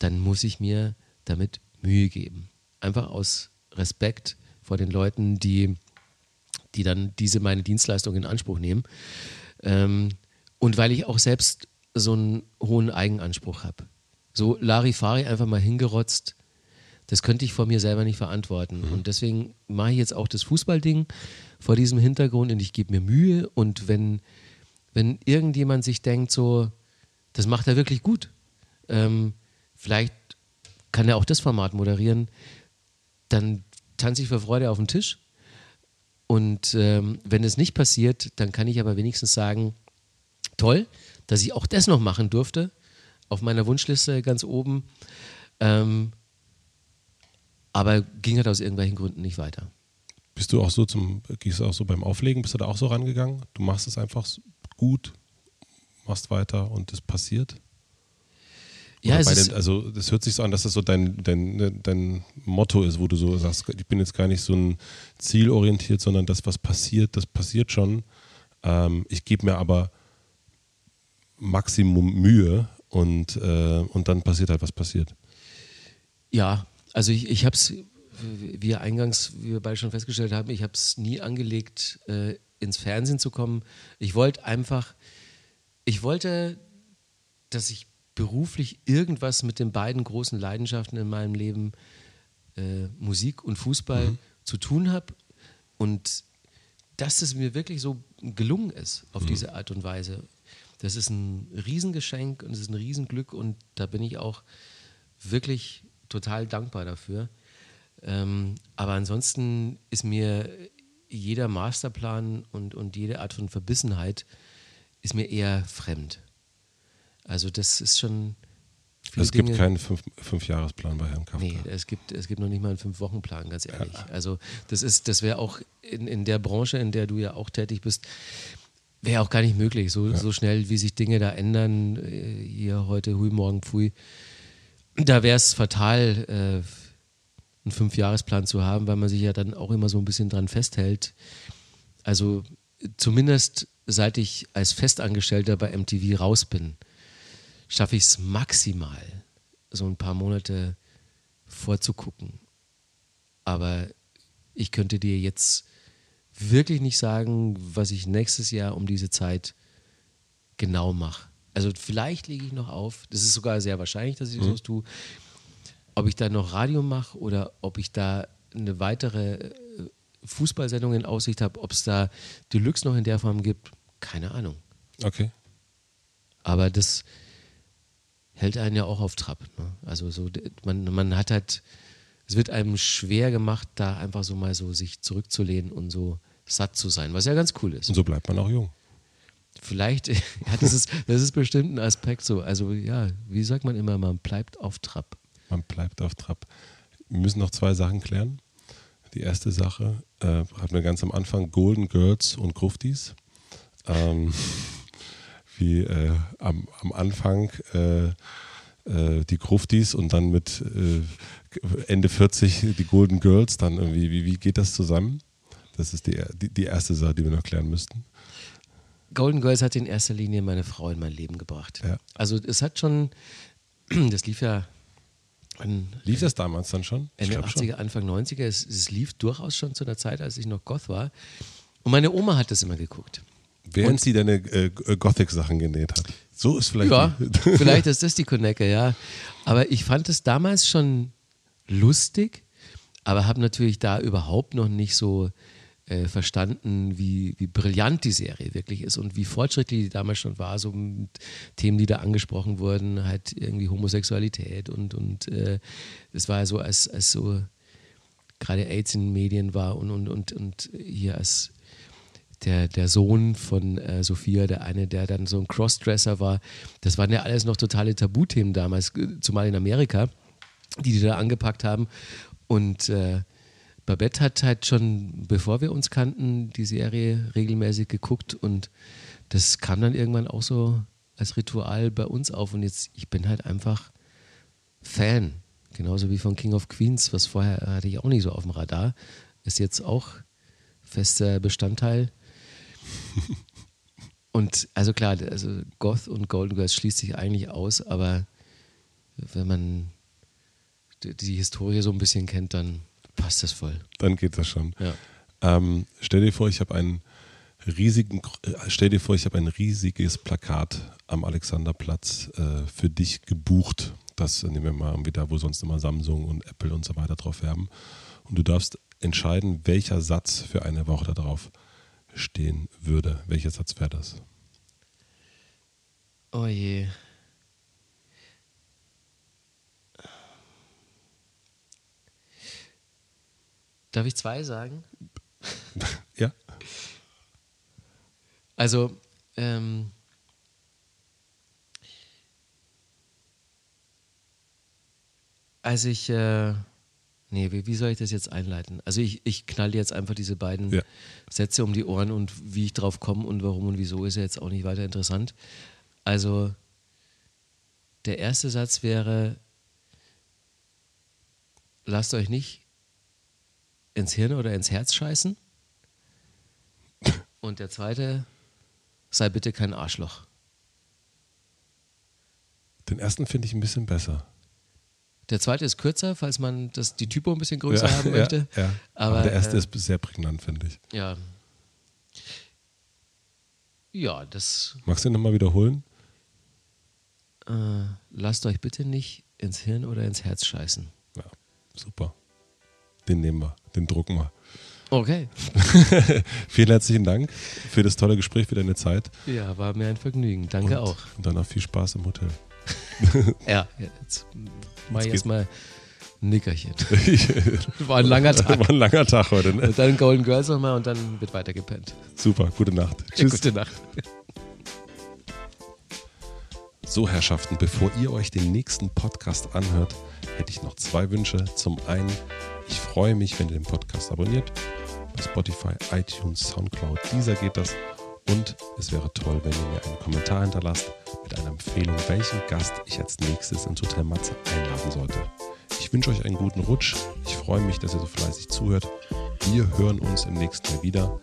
dann muss ich mir damit Mühe geben. Einfach aus Respekt vor den Leuten, die, die dann diese meine Dienstleistung in Anspruch nehmen. Ähm, und weil ich auch selbst so einen hohen Eigenanspruch habe. So Larifari einfach mal hingerotzt, das könnte ich vor mir selber nicht verantworten. Mhm. Und deswegen mache ich jetzt auch das Fußballding vor diesem Hintergrund und ich gebe mir Mühe. Und wenn, wenn irgendjemand sich denkt, so, das macht er wirklich gut. Ähm, vielleicht kann er auch das Format moderieren. Dann tanze ich vor Freude auf den Tisch. Und ähm, wenn es nicht passiert, dann kann ich aber wenigstens sagen, toll, dass ich auch das noch machen durfte. Auf meiner Wunschliste ganz oben. Ähm, aber ging halt aus irgendwelchen Gründen nicht weiter. Bist du auch so zum, gehst du auch so beim Auflegen, bist du da auch so rangegangen? Du machst es einfach gut, machst weiter und es passiert? ja, es den, also das hört sich so an, dass das so dein, dein, ne, dein Motto ist, wo du so sagst, ich bin jetzt gar nicht so ein zielorientiert, sondern das, was passiert, das passiert schon. Ähm, ich gebe mir aber Maximum Mühe und, äh, und dann passiert halt, was passiert. Ja, also ich, ich habe es, wie wir eingangs, wie wir beide schon festgestellt haben, ich habe es nie angelegt, äh, ins Fernsehen zu kommen. Ich wollte einfach ich wollte, dass ich beruflich irgendwas mit den beiden großen Leidenschaften in meinem Leben, äh, Musik und Fußball, mhm. zu tun habe. Und dass es mir wirklich so gelungen ist auf mhm. diese Art und Weise. Das ist ein Riesengeschenk und es ist ein Riesenglück und da bin ich auch wirklich total dankbar dafür. Ähm, aber ansonsten ist mir jeder Masterplan und, und jede Art von Verbissenheit ist mir eher fremd. Also das ist schon. Es gibt Dinge, keinen fünf, Fünfjahresplan bei Herrn Kafka. Nee, es gibt, es gibt noch nicht mal einen Fünf-Wochen-Plan, ganz ehrlich. Ja. Also das ist, das wäre auch in, in der Branche, in der du ja auch tätig bist, wäre auch gar nicht möglich. So, ja. so schnell, wie sich Dinge da ändern, äh, hier heute, hui, morgen, pfui. Da wäre es fatal, äh, einen Fünfjahresplan zu haben, weil man sich ja dann auch immer so ein bisschen dran festhält. Also zumindest seit ich als Festangestellter bei MTV raus bin, schaffe ich es maximal, so ein paar Monate vorzugucken. Aber ich könnte dir jetzt wirklich nicht sagen, was ich nächstes Jahr um diese Zeit genau mache. Also vielleicht lege ich noch auf, das ist sogar sehr wahrscheinlich, dass ich mhm. so tue, ob ich da noch Radio mache oder ob ich da eine weitere Fußballsendung in Aussicht habe, ob es da Deluxe noch in der Form gibt, keine Ahnung. Okay. Aber das hält einen ja auch auf Trab. Ne? Also so, man, man hat halt, es wird einem schwer gemacht, da einfach so mal so sich zurückzulehnen und so satt zu sein, was ja ganz cool ist. Und so bleibt man auch jung. Vielleicht, ja, das ist, das ist bestimmt ein Aspekt so. Also ja, wie sagt man immer, man bleibt auf Trab. Man bleibt auf Trab. Wir müssen noch zwei Sachen klären. Die erste Sache äh, hatten wir ganz am Anfang Golden Girls und Gruftis. Ähm, wie äh, am, am Anfang äh, äh die Gruftis und dann mit äh, Ende 40 die Golden Girls. Dann irgendwie, wie, wie geht das zusammen? Das ist die, die, die erste Sache, die wir noch klären müssten. Golden Girls hat in erster Linie meine Frau in mein Leben gebracht. Ja. Also es hat schon, das lief ja an, lief das damals dann schon? Ende 80er, schon. Anfang 90er. Es, es, lief durchaus schon zu der Zeit, als ich noch Goth war. Und meine Oma hat das immer geguckt. Während und, sie deine äh, Gothic-Sachen genäht hat. So ist vielleicht. Ja, vielleicht ist das die Connecke, ja. Aber ich fand es damals schon lustig, aber habe natürlich da überhaupt noch nicht so äh, verstanden, wie, wie brillant die Serie wirklich ist und wie fortschrittlich die damals schon war, so mit Themen, die da angesprochen wurden, halt irgendwie Homosexualität und, und äh, es war so, als, als so gerade AIDS in den Medien war und, und, und, und hier als der, der Sohn von äh, Sophia, der eine, der dann so ein Crossdresser war, das waren ja alles noch totale Tabuthemen damals, zumal in Amerika, die die da angepackt haben. Und äh, Babette hat halt schon, bevor wir uns kannten, die Serie regelmäßig geguckt und das kam dann irgendwann auch so als Ritual bei uns auf. Und jetzt, ich bin halt einfach Fan, genauso wie von King of Queens, was vorher hatte ich auch nicht so auf dem Radar, ist jetzt auch fester Bestandteil. und also klar, also Goth und Golden Girls schließt sich eigentlich aus, aber wenn man die, die Historie so ein bisschen kennt, dann passt das voll. Dann geht das schon. Ja. Ähm, stell dir vor, ich habe einen riesigen, äh, stell dir vor, ich habe ein riesiges Plakat am Alexanderplatz äh, für dich gebucht. Das nehmen wir mal irgendwie da, wo sonst immer Samsung und Apple und so weiter drauf werben. Und du darfst entscheiden, welcher Satz für eine Woche da drauf stehen würde. Welcher Satz wäre das? Oh je. Darf ich zwei sagen? ja. Also, ähm, als ich, äh, nee, wie, wie, soll ich das jetzt einleiten? Also ich, ich knall jetzt einfach diese beiden ja. Sätze um die Ohren und wie ich drauf komme und warum und wieso ist ja jetzt auch nicht weiter interessant. Also der erste Satz wäre, lasst euch nicht ins Hirn oder ins Herz scheißen. Und der zweite, sei bitte kein Arschloch. Den ersten finde ich ein bisschen besser. Der zweite ist kürzer, falls man das, die Typo ein bisschen größer ja, haben möchte. Ja, ja. Aber, Aber, der erste äh, ist sehr prägnant, finde ich. Ja. Ja, das. Magst du ihn nochmal wiederholen? Äh, lasst euch bitte nicht ins Hirn oder ins Herz scheißen. Ja, super. Den nehmen wir, den drucken wir. Okay. Vielen herzlichen Dank für das tolle Gespräch, für deine Zeit. Ja, war mir ein Vergnügen. Danke und, auch. Und dann auch viel Spaß im Hotel. ja, jetzt mache ich erstmal ein Nickerchen. war ein langer Tag. War ein langer Tag heute. Ne? Und dann Golden Girls nochmal und dann wird weiter gepennt. Super, gute Nacht. Tschüss. gute Nacht. So, Herrschaften, bevor ihr euch den nächsten Podcast anhört, hätte ich noch zwei Wünsche. Zum einen, ich freue mich, wenn ihr den Podcast abonniert. Bei Spotify, iTunes, Soundcloud, dieser geht das. Und es wäre toll, wenn ihr mir einen Kommentar hinterlasst mit einer Empfehlung, welchen Gast ich als nächstes ins Hotel Matze einladen sollte. Ich wünsche euch einen guten Rutsch. Ich freue mich, dass ihr so fleißig zuhört. Wir hören uns im nächsten Mal wieder.